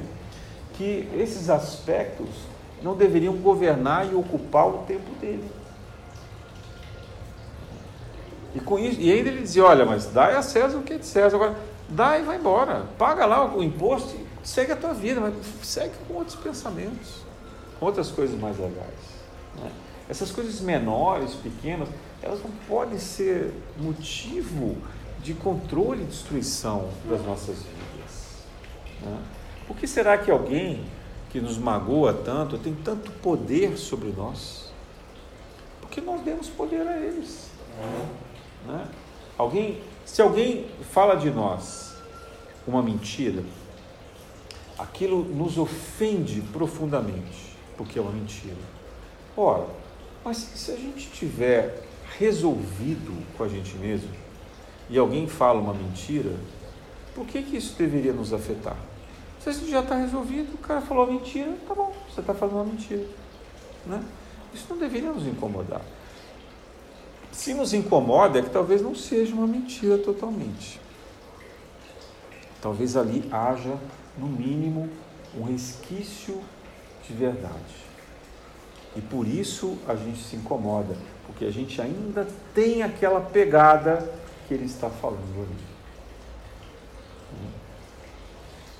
que esses aspectos não deveriam governar e ocupar o tempo dele. E, com isso, e ainda ele dizia: olha, mas dá a César o que é de César. Agora, dá e vai embora. Paga lá o imposto e segue a tua vida, mas segue com outros pensamentos, com outras coisas mais legais. Né? Essas coisas menores, pequenas, elas não podem ser motivo de controle e destruição das nossas vidas. Né? Por que será que alguém que nos magoa tanto tem tanto poder sobre nós? Porque nós demos poder a eles. Né? Alguém, se alguém fala de nós uma mentira, aquilo nos ofende profundamente, porque é uma mentira. Ora, mas se a gente tiver resolvido com a gente mesmo e alguém fala uma mentira, por que, que isso deveria nos afetar? Se a gente já está resolvido, o cara falou mentira, tá bom, você está falando uma mentira. Né? Isso não deveria nos incomodar. Se nos incomoda, é que talvez não seja uma mentira totalmente. Talvez ali haja, no mínimo, um resquício de verdade. E por isso a gente se incomoda, porque a gente ainda tem aquela pegada que ele está falando ali.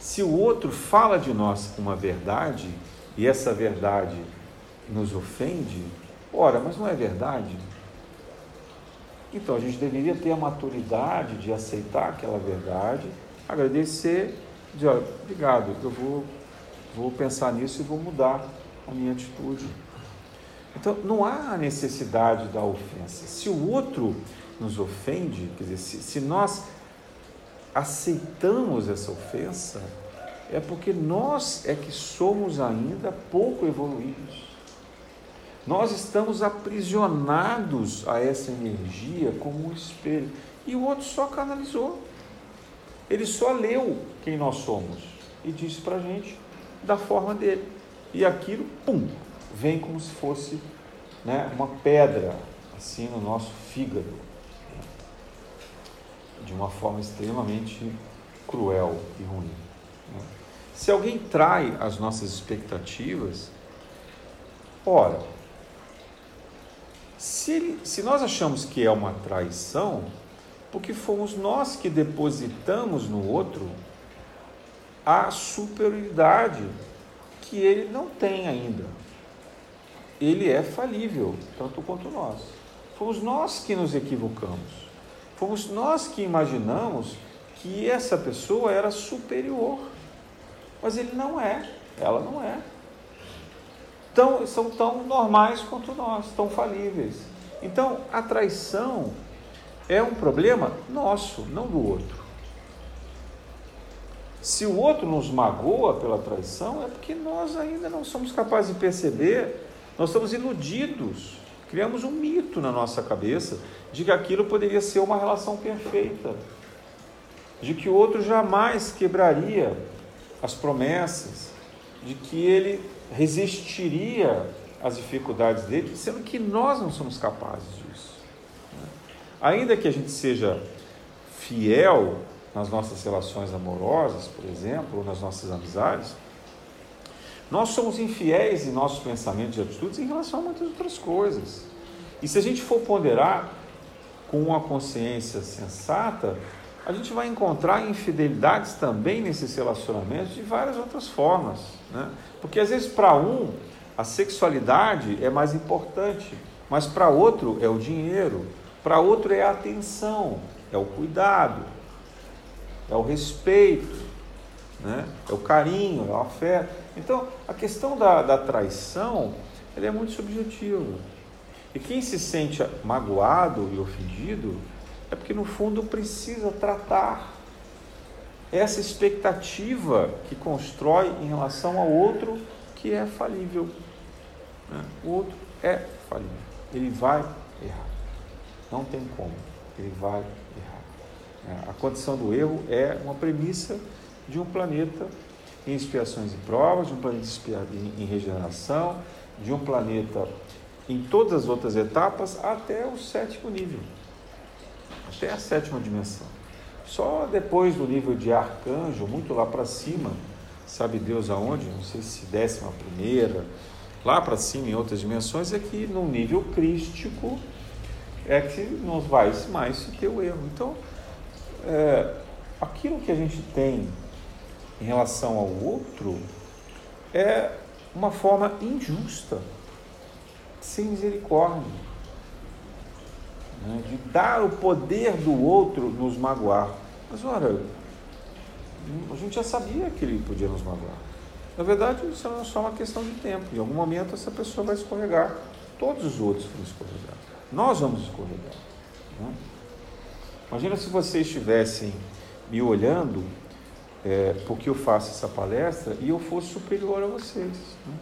Se o outro fala de nós uma verdade e essa verdade nos ofende, ora, mas não é verdade? Então a gente deveria ter a maturidade de aceitar aquela verdade, agradecer, dizer, olha, obrigado, eu vou, vou pensar nisso e vou mudar a minha atitude. Então não há necessidade da ofensa. Se o outro nos ofende, quer dizer, se, se nós aceitamos essa ofensa, é porque nós é que somos ainda pouco evoluídos. Nós estamos aprisionados a essa energia como um espelho. E o outro só canalizou. Ele só leu quem nós somos e disse para a gente da forma dele. E aquilo, pum, vem como se fosse né, uma pedra assim no nosso fígado. De uma forma extremamente cruel e ruim. Né. Se alguém trai as nossas expectativas, ora, se, ele, se nós achamos que é uma traição, porque fomos nós que depositamos no outro a superioridade que ele não tem ainda. Ele é falível, tanto quanto nós. Fomos nós que nos equivocamos. Fomos nós que imaginamos que essa pessoa era superior. Mas ele não é, ela não é tão, são tão normais quanto nós, tão falíveis. Então, a traição é um problema nosso, não do outro. Se o outro nos magoa pela traição, é porque nós ainda não somos capazes de perceber, nós estamos iludidos, criamos um mito na nossa cabeça de que aquilo poderia ser uma relação perfeita, de que o outro jamais quebraria as promessas, de que ele resistiria às dificuldades dele, sendo que nós não somos capazes disso. Né? Ainda que a gente seja fiel nas nossas relações amorosas, por exemplo, ou nas nossas amizades, nós somos infiéis em nossos pensamentos e atitudes em relação a muitas outras coisas. E se a gente for ponderar com uma consciência sensata, a gente vai encontrar infidelidades também nesses relacionamentos de várias outras formas. Né? Porque às vezes para um a sexualidade é mais importante, mas para outro é o dinheiro, para outro é a atenção, é o cuidado, é o respeito, né? é o carinho, é o afeto. Então a questão da, da traição ela é muito subjetiva. E quem se sente magoado e ofendido é porque no fundo precisa tratar essa expectativa que constrói em relação ao outro que é falível. Né? O outro é falível. Ele vai errar. Não tem como. Ele vai errar. É, a condição do erro é uma premissa de um planeta em expiações e provas, de um planeta em regeneração, de um planeta em todas as outras etapas até o sétimo nível, até a sétima dimensão. Só depois do nível de arcanjo, muito lá para cima, sabe Deus aonde? Não sei se décima primeira, lá para cima em outras dimensões, é que no nível crístico é que não vai mais se ter o erro. Então, é, aquilo que a gente tem em relação ao outro é uma forma injusta, sem misericórdia, né? de dar o poder do outro nos magoar. Mas, ora, a gente já sabia que ele podia nos magoar. Na verdade, isso é só uma questão de tempo. Em algum momento, essa pessoa vai escorregar. Todos os outros vão escorregar. Nós vamos escorregar. Né? Imagina se vocês estivessem me olhando é, porque eu faço essa palestra e eu fosse superior a vocês. Né?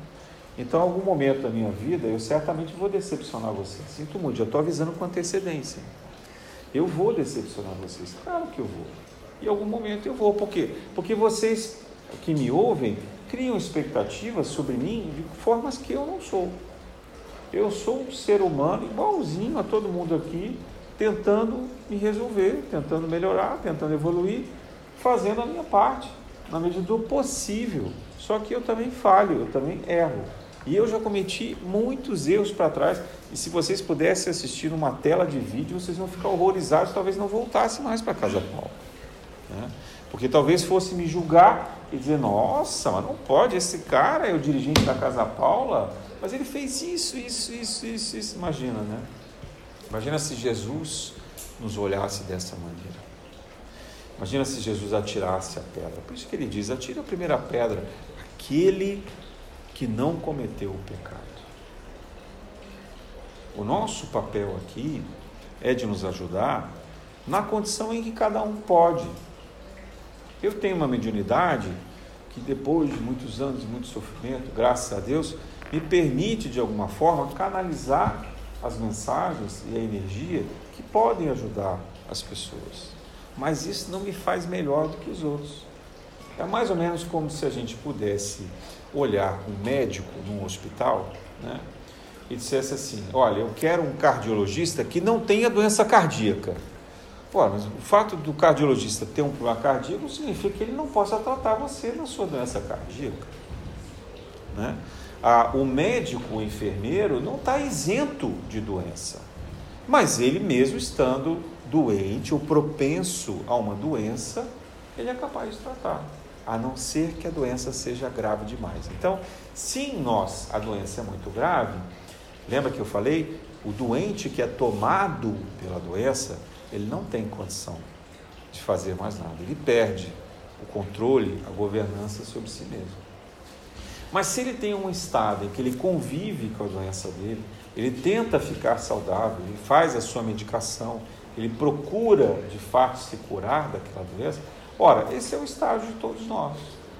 Então, em algum momento da minha vida, eu certamente vou decepcionar vocês. Sinto muito, já estou avisando com antecedência. Eu vou decepcionar vocês, claro que eu vou. Em algum momento eu vou. Por quê? Porque vocês que me ouvem criam expectativas sobre mim de formas que eu não sou. Eu sou um ser humano igualzinho a todo mundo aqui, tentando me resolver, tentando melhorar, tentando evoluir, fazendo a minha parte, na medida do possível. Só que eu também falho, eu também erro. E eu já cometi muitos erros para trás. E se vocês pudessem assistir numa tela de vídeo, vocês vão ficar horrorizados, talvez não voltasse mais para casa Paulo. Né? Porque talvez fosse me julgar e dizer, nossa, mas não pode, esse cara é o dirigente da Casa Paula, mas ele fez isso, isso, isso, isso, isso. Imagina, né? Imagina se Jesus nos olhasse dessa maneira. Imagina se Jesus atirasse a pedra. Por isso que ele diz: atira a primeira pedra, aquele que não cometeu o pecado. O nosso papel aqui é de nos ajudar na condição em que cada um pode. Eu tenho uma mediunidade que depois de muitos anos de muito sofrimento, graças a Deus, me permite de alguma forma canalizar as mensagens e a energia que podem ajudar as pessoas. Mas isso não me faz melhor do que os outros. É mais ou menos como se a gente pudesse olhar um médico num hospital né, e dissesse assim: Olha, eu quero um cardiologista que não tenha doença cardíaca. Pô, mas o fato do cardiologista ter um problema cardíaco não significa que ele não possa tratar você na sua doença cardíaca. Né? Ah, o médico, o enfermeiro, não está isento de doença, mas ele mesmo estando doente ou propenso a uma doença, ele é capaz de tratar, a não ser que a doença seja grave demais. Então, se em nós a doença é muito grave, lembra que eu falei? O doente que é tomado pela doença, ele não tem condição de fazer mais nada, ele perde o controle, a governança sobre si mesmo. Mas se ele tem um estado em que ele convive com a doença dele, ele tenta ficar saudável, ele faz a sua medicação, ele procura de fato se curar daquela doença, ora, esse é o estágio de todos nós.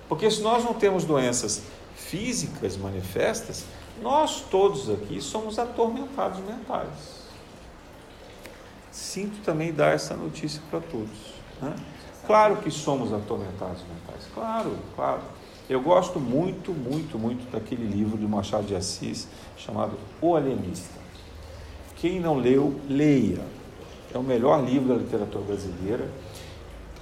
Porque se nós não temos doenças físicas manifestas, nós todos aqui somos atormentados mentais. Sinto também dar essa notícia para todos. Né? Claro que somos atormentados mentais, claro, claro. Eu gosto muito, muito, muito daquele livro de Machado de Assis chamado O Alienista. Quem não leu, leia. É o melhor livro da literatura brasileira,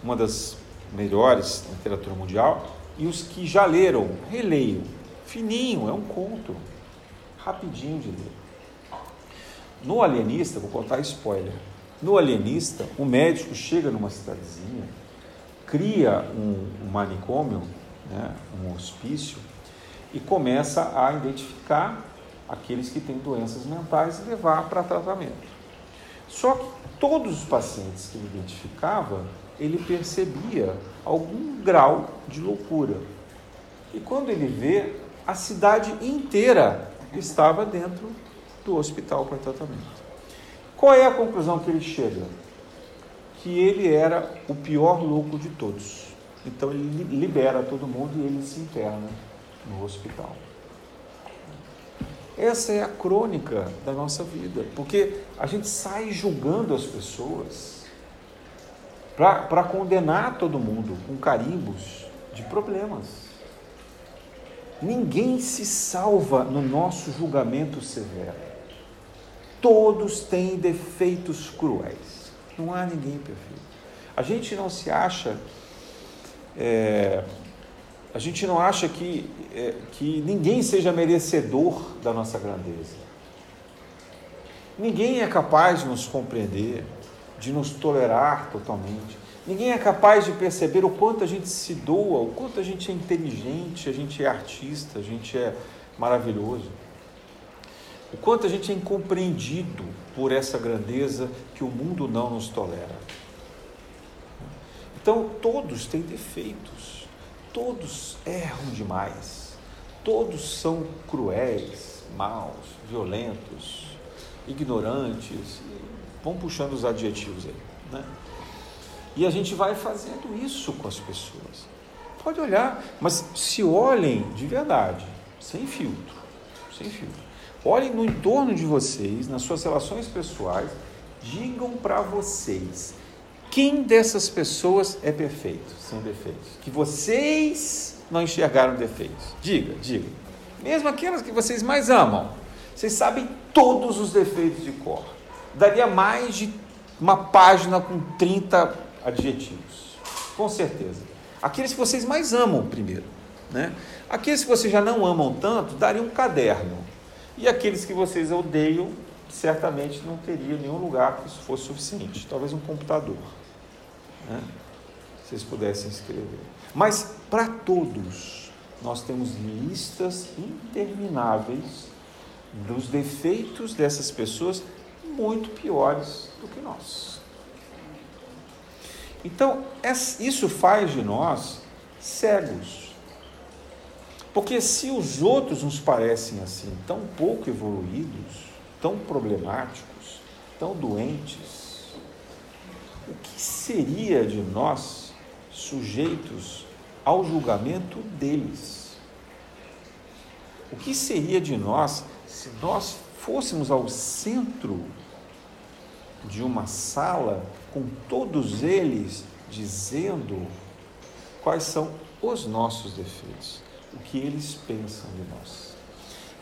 uma das melhores da literatura mundial. E os que já leram, releiam. Fininho, é um conto, rapidinho de ler. No Alienista, vou contar spoiler. No Alienista, o médico chega numa cidadezinha, cria um, um manicômio né, um hospício, e começa a identificar aqueles que têm doenças mentais e levar para tratamento. Só que todos os pacientes que ele identificava, ele percebia algum grau de loucura. E quando ele vê, a cidade inteira estava dentro do hospital para tratamento. Qual é a conclusão que ele chega? Que ele era o pior louco de todos. Então ele libera todo mundo e ele se interna no hospital. Essa é a crônica da nossa vida, porque a gente sai julgando as pessoas para condenar todo mundo com carimbos de problemas. Ninguém se salva no nosso julgamento severo. Todos têm defeitos cruéis. Não há ninguém perfeito. A gente não se acha. É, a gente não acha que, é, que ninguém seja merecedor da nossa grandeza. Ninguém é capaz de nos compreender, de nos tolerar totalmente. Ninguém é capaz de perceber o quanto a gente se doa, o quanto a gente é inteligente, a gente é artista, a gente é maravilhoso. O quanto a gente é incompreendido por essa grandeza que o mundo não nos tolera. Então, todos têm defeitos, todos erram demais, todos são cruéis, maus, violentos, ignorantes, vão puxando os adjetivos aí, né? E a gente vai fazendo isso com as pessoas. Pode olhar, mas se olhem de verdade, sem filtro, sem filtro. Olhem no entorno de vocês, nas suas relações pessoais, digam para vocês quem dessas pessoas é perfeito, sem defeitos, que vocês não enxergaram defeitos. Diga, diga. Mesmo aquelas que vocês mais amam, vocês sabem todos os defeitos de cor. Daria mais de uma página com 30 adjetivos. Com certeza. Aqueles que vocês mais amam primeiro. Né? Aqueles que vocês já não amam tanto, daria um caderno. E aqueles que vocês odeiam, certamente não teria nenhum lugar que isso fosse suficiente. Talvez um computador. Né? Vocês pudessem escrever. Mas para todos, nós temos listas intermináveis dos defeitos dessas pessoas muito piores do que nós. Então, isso faz de nós cegos. Porque se os outros nos parecem assim, tão pouco evoluídos, tão problemáticos, tão doentes, o que seria de nós sujeitos ao julgamento deles? O que seria de nós se nós fôssemos ao centro de uma sala com todos eles dizendo quais são os nossos defeitos, o que eles pensam de nós.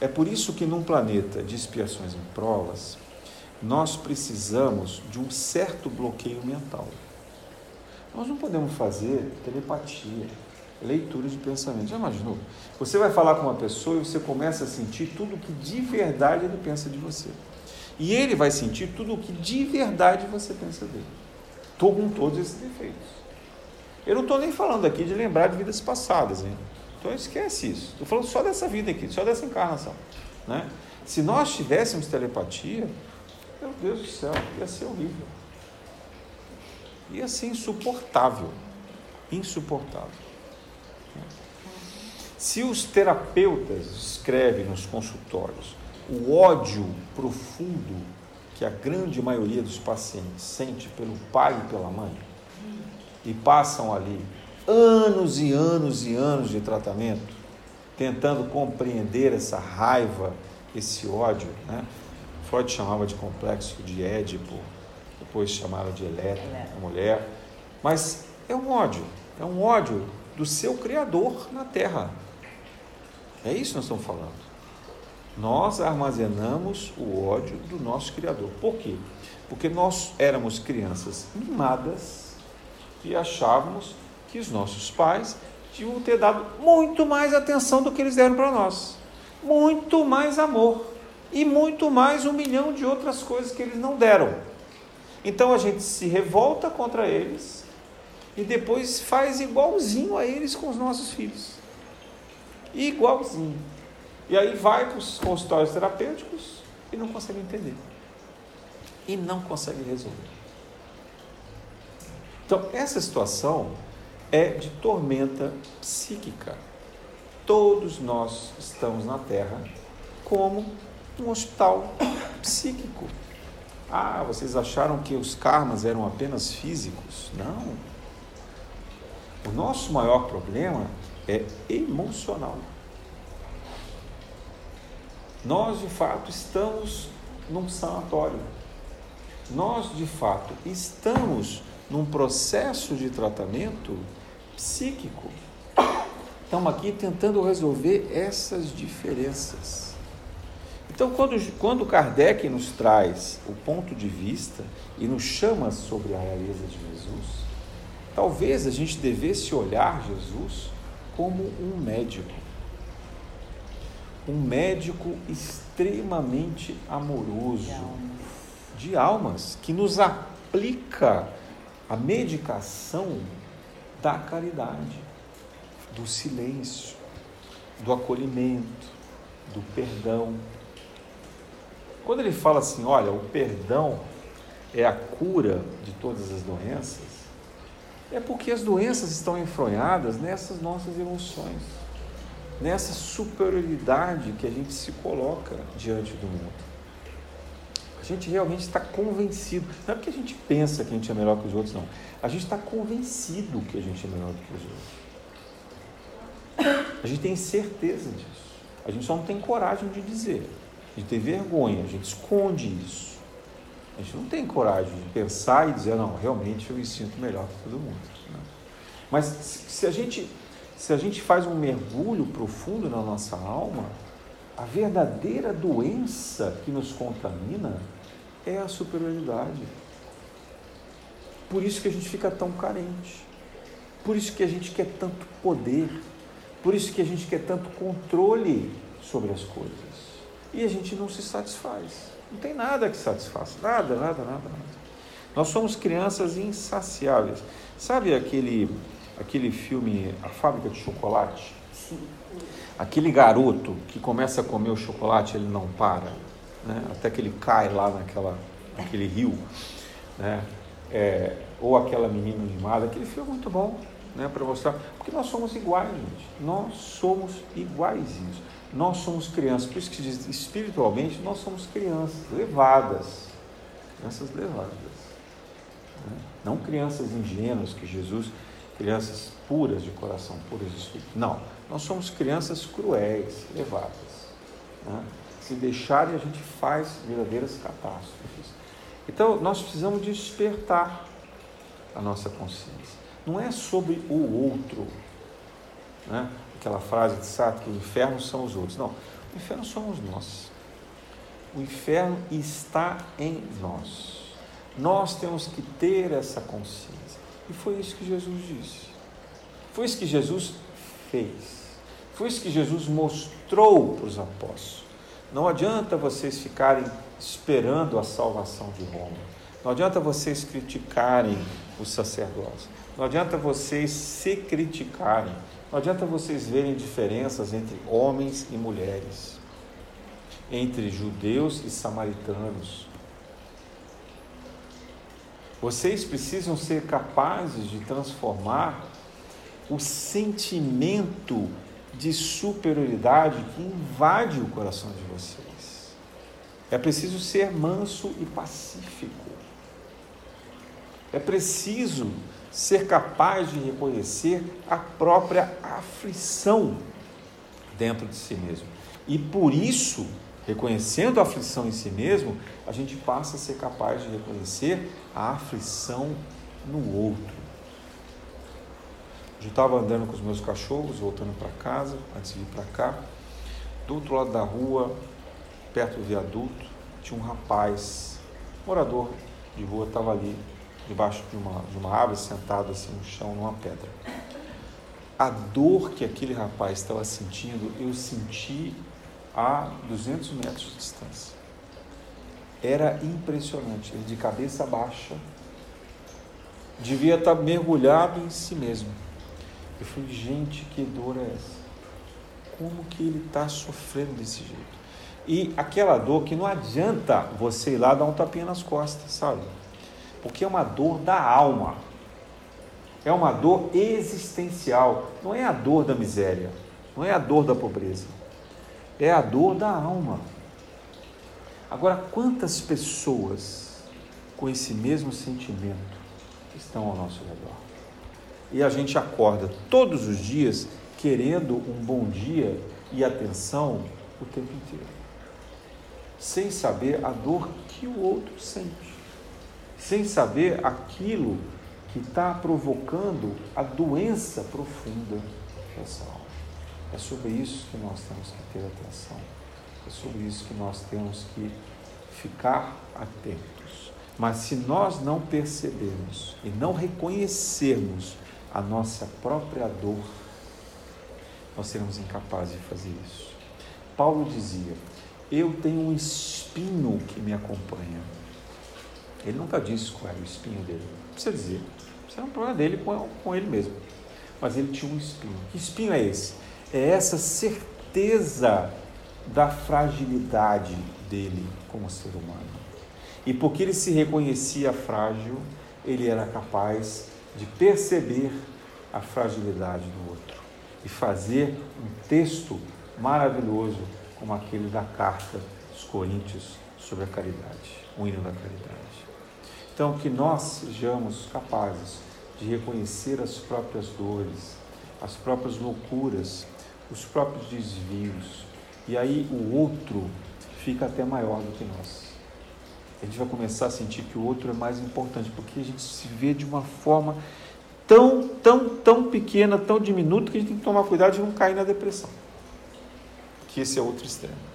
É por isso que num planeta de expiações e provas, nós precisamos de um certo bloqueio mental. Nós não podemos fazer telepatia, leitura de pensamento. Já imaginou? Você vai falar com uma pessoa e você começa a sentir tudo o que de verdade ele pensa de você. E ele vai sentir tudo o que de verdade você pensa dele. Estou com todos esses defeitos. Eu não estou nem falando aqui de lembrar de vidas passadas, hein? Então esquece isso. Estou falando só dessa vida aqui, só dessa encarnação. Né? Se nós tivéssemos telepatia, meu Deus do céu, ia ser horrível. Ia ser insuportável. Insuportável. Se os terapeutas escrevem nos consultórios o ódio profundo que a grande maioria dos pacientes sente pelo pai e pela mãe, e passam ali anos e anos e anos de tratamento, tentando compreender essa raiva, esse ódio, né? Freud chamava de complexo de Édipo, depois chamaram de Elétra, a mulher, mas é um ódio, é um ódio do seu Criador na Terra. É isso que nós estamos falando. Nós armazenamos o ódio do nosso Criador. Por quê? Porque nós éramos crianças mimadas e achávamos que os nossos pais tinham ter dado muito mais atenção do que eles deram para nós. Muito mais amor. E muito mais um milhão de outras coisas que eles não deram. Então a gente se revolta contra eles e depois faz igualzinho a eles com os nossos filhos. Igualzinho. E aí vai para os consultórios terapêuticos e não consegue entender. E não consegue resolver. Então, essa situação é de tormenta psíquica. Todos nós estamos na Terra como um hospital psíquico. Ah, vocês acharam que os karmas eram apenas físicos? Não. O nosso maior problema é emocional. Nós, de fato, estamos num sanatório. Nós, de fato, estamos num processo de tratamento psíquico. Estamos aqui tentando resolver essas diferenças. Então, quando, quando Kardec nos traz o ponto de vista e nos chama sobre a realeza de Jesus, talvez a gente devesse olhar Jesus como um médico. Um médico extremamente amoroso, de almas, de almas que nos aplica a medicação da caridade, do silêncio, do acolhimento, do perdão. Quando ele fala assim, olha, o perdão é a cura de todas as doenças, é porque as doenças estão enfronhadas nessas nossas emoções, nessa superioridade que a gente se coloca diante do mundo. A gente realmente está convencido, não é porque a gente pensa que a gente é melhor que os outros, não. A gente está convencido que a gente é melhor do que os outros. A gente tem certeza disso. A gente só não tem coragem de dizer. A gente tem vergonha, a gente esconde isso. A gente não tem coragem de pensar e dizer, não, realmente eu me sinto melhor que todo mundo. Né? Mas se a, gente, se a gente faz um mergulho profundo na nossa alma, a verdadeira doença que nos contamina é a superioridade. Por isso que a gente fica tão carente. Por isso que a gente quer tanto poder. Por isso que a gente quer tanto controle sobre as coisas. E a gente não se satisfaz. Não tem nada que satisfaça. Nada, nada, nada, nada. Nós somos crianças insaciáveis. Sabe aquele, aquele filme A Fábrica de Chocolate? Sim. Aquele garoto que começa a comer o chocolate, ele não para, né? até que ele cai lá naquela, naquele rio. Né? É, ou aquela menina animada, aquele filme é muito bom né, para mostrar, porque nós somos iguais, gente. Nós somos iguaizinhos. Nós somos crianças, por isso que diz espiritualmente, nós somos crianças levadas, crianças levadas. Né? Não crianças ingênuas que Jesus, crianças puras de coração, puras de espírito. Não, nós somos crianças cruéis, levadas. Né? Se deixarem, a gente faz verdadeiras catástrofes. Então, nós precisamos despertar a nossa consciência. Não é sobre o outro, né? Aquela frase de Sartre que o inferno são os outros. Não, o inferno somos nós. O inferno está em nós. Nós temos que ter essa consciência. E foi isso que Jesus disse. Foi isso que Jesus fez. Foi isso que Jesus mostrou para os apóstolos. Não adianta vocês ficarem esperando a salvação de Roma. Não adianta vocês criticarem os sacerdotes. Não adianta vocês se criticarem. Não adianta vocês verem diferenças entre homens e mulheres, entre judeus e samaritanos. Vocês precisam ser capazes de transformar o sentimento de superioridade que invade o coração de vocês. É preciso ser manso e pacífico. É preciso ser capaz de reconhecer a própria aflição dentro de si mesmo. E por isso, reconhecendo a aflição em si mesmo, a gente passa a ser capaz de reconhecer a aflição no outro. Eu estava andando com os meus cachorros, voltando para casa, antes de ir para cá. Do outro lado da rua, perto do viaduto, tinha um rapaz, morador de rua, estava ali debaixo de uma, de uma árvore, sentado assim no chão, numa pedra. A dor que aquele rapaz estava sentindo, eu senti a 200 metros de distância. Era impressionante. Ele de cabeça baixa, devia estar mergulhado em si mesmo. Eu falei, gente, que dor é essa? Como que ele está sofrendo desse jeito? E aquela dor que não adianta você ir lá dar um tapinha nas costas, sabe? Porque é uma dor da alma. É uma dor existencial. Não é a dor da miséria, não é a dor da pobreza. É a dor da alma. Agora, quantas pessoas com esse mesmo sentimento estão ao nosso redor? E a gente acorda todos os dias querendo um bom dia e atenção o tempo inteiro, sem saber a dor que o outro sente sem saber aquilo que está provocando a doença profunda dessa alma. É sobre isso que nós temos que ter atenção. É sobre isso que nós temos que ficar atentos. Mas se nós não percebermos e não reconhecermos a nossa própria dor, nós seremos incapazes de fazer isso. Paulo dizia: Eu tenho um espinho que me acompanha. Ele nunca disse qual era o espinho dele. Não precisa dizer. Isso é um problema dele com, com ele mesmo. Mas ele tinha um espinho. Que espinho é esse? É essa certeza da fragilidade dele como ser humano. E porque ele se reconhecia frágil, ele era capaz de perceber a fragilidade do outro e fazer um texto maravilhoso como aquele da carta dos Coríntios sobre a caridade, o hino da caridade. Então, que nós sejamos capazes de reconhecer as próprias dores, as próprias loucuras, os próprios desvios, e aí o outro fica até maior do que nós. A gente vai começar a sentir que o outro é mais importante, porque a gente se vê de uma forma tão, tão, tão pequena, tão diminuta, que a gente tem que tomar cuidado de não cair na depressão. Que esse é outro extremo.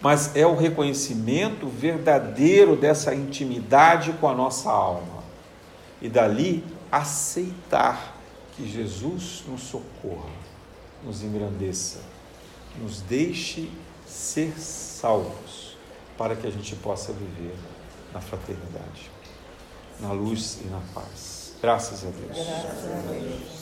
Mas é o reconhecimento verdadeiro dessa intimidade com a nossa alma. E dali aceitar que Jesus nos socorra, nos engrandeça, nos deixe ser salvos, para que a gente possa viver na fraternidade, na luz e na paz. Graças a Deus. Graças a Deus.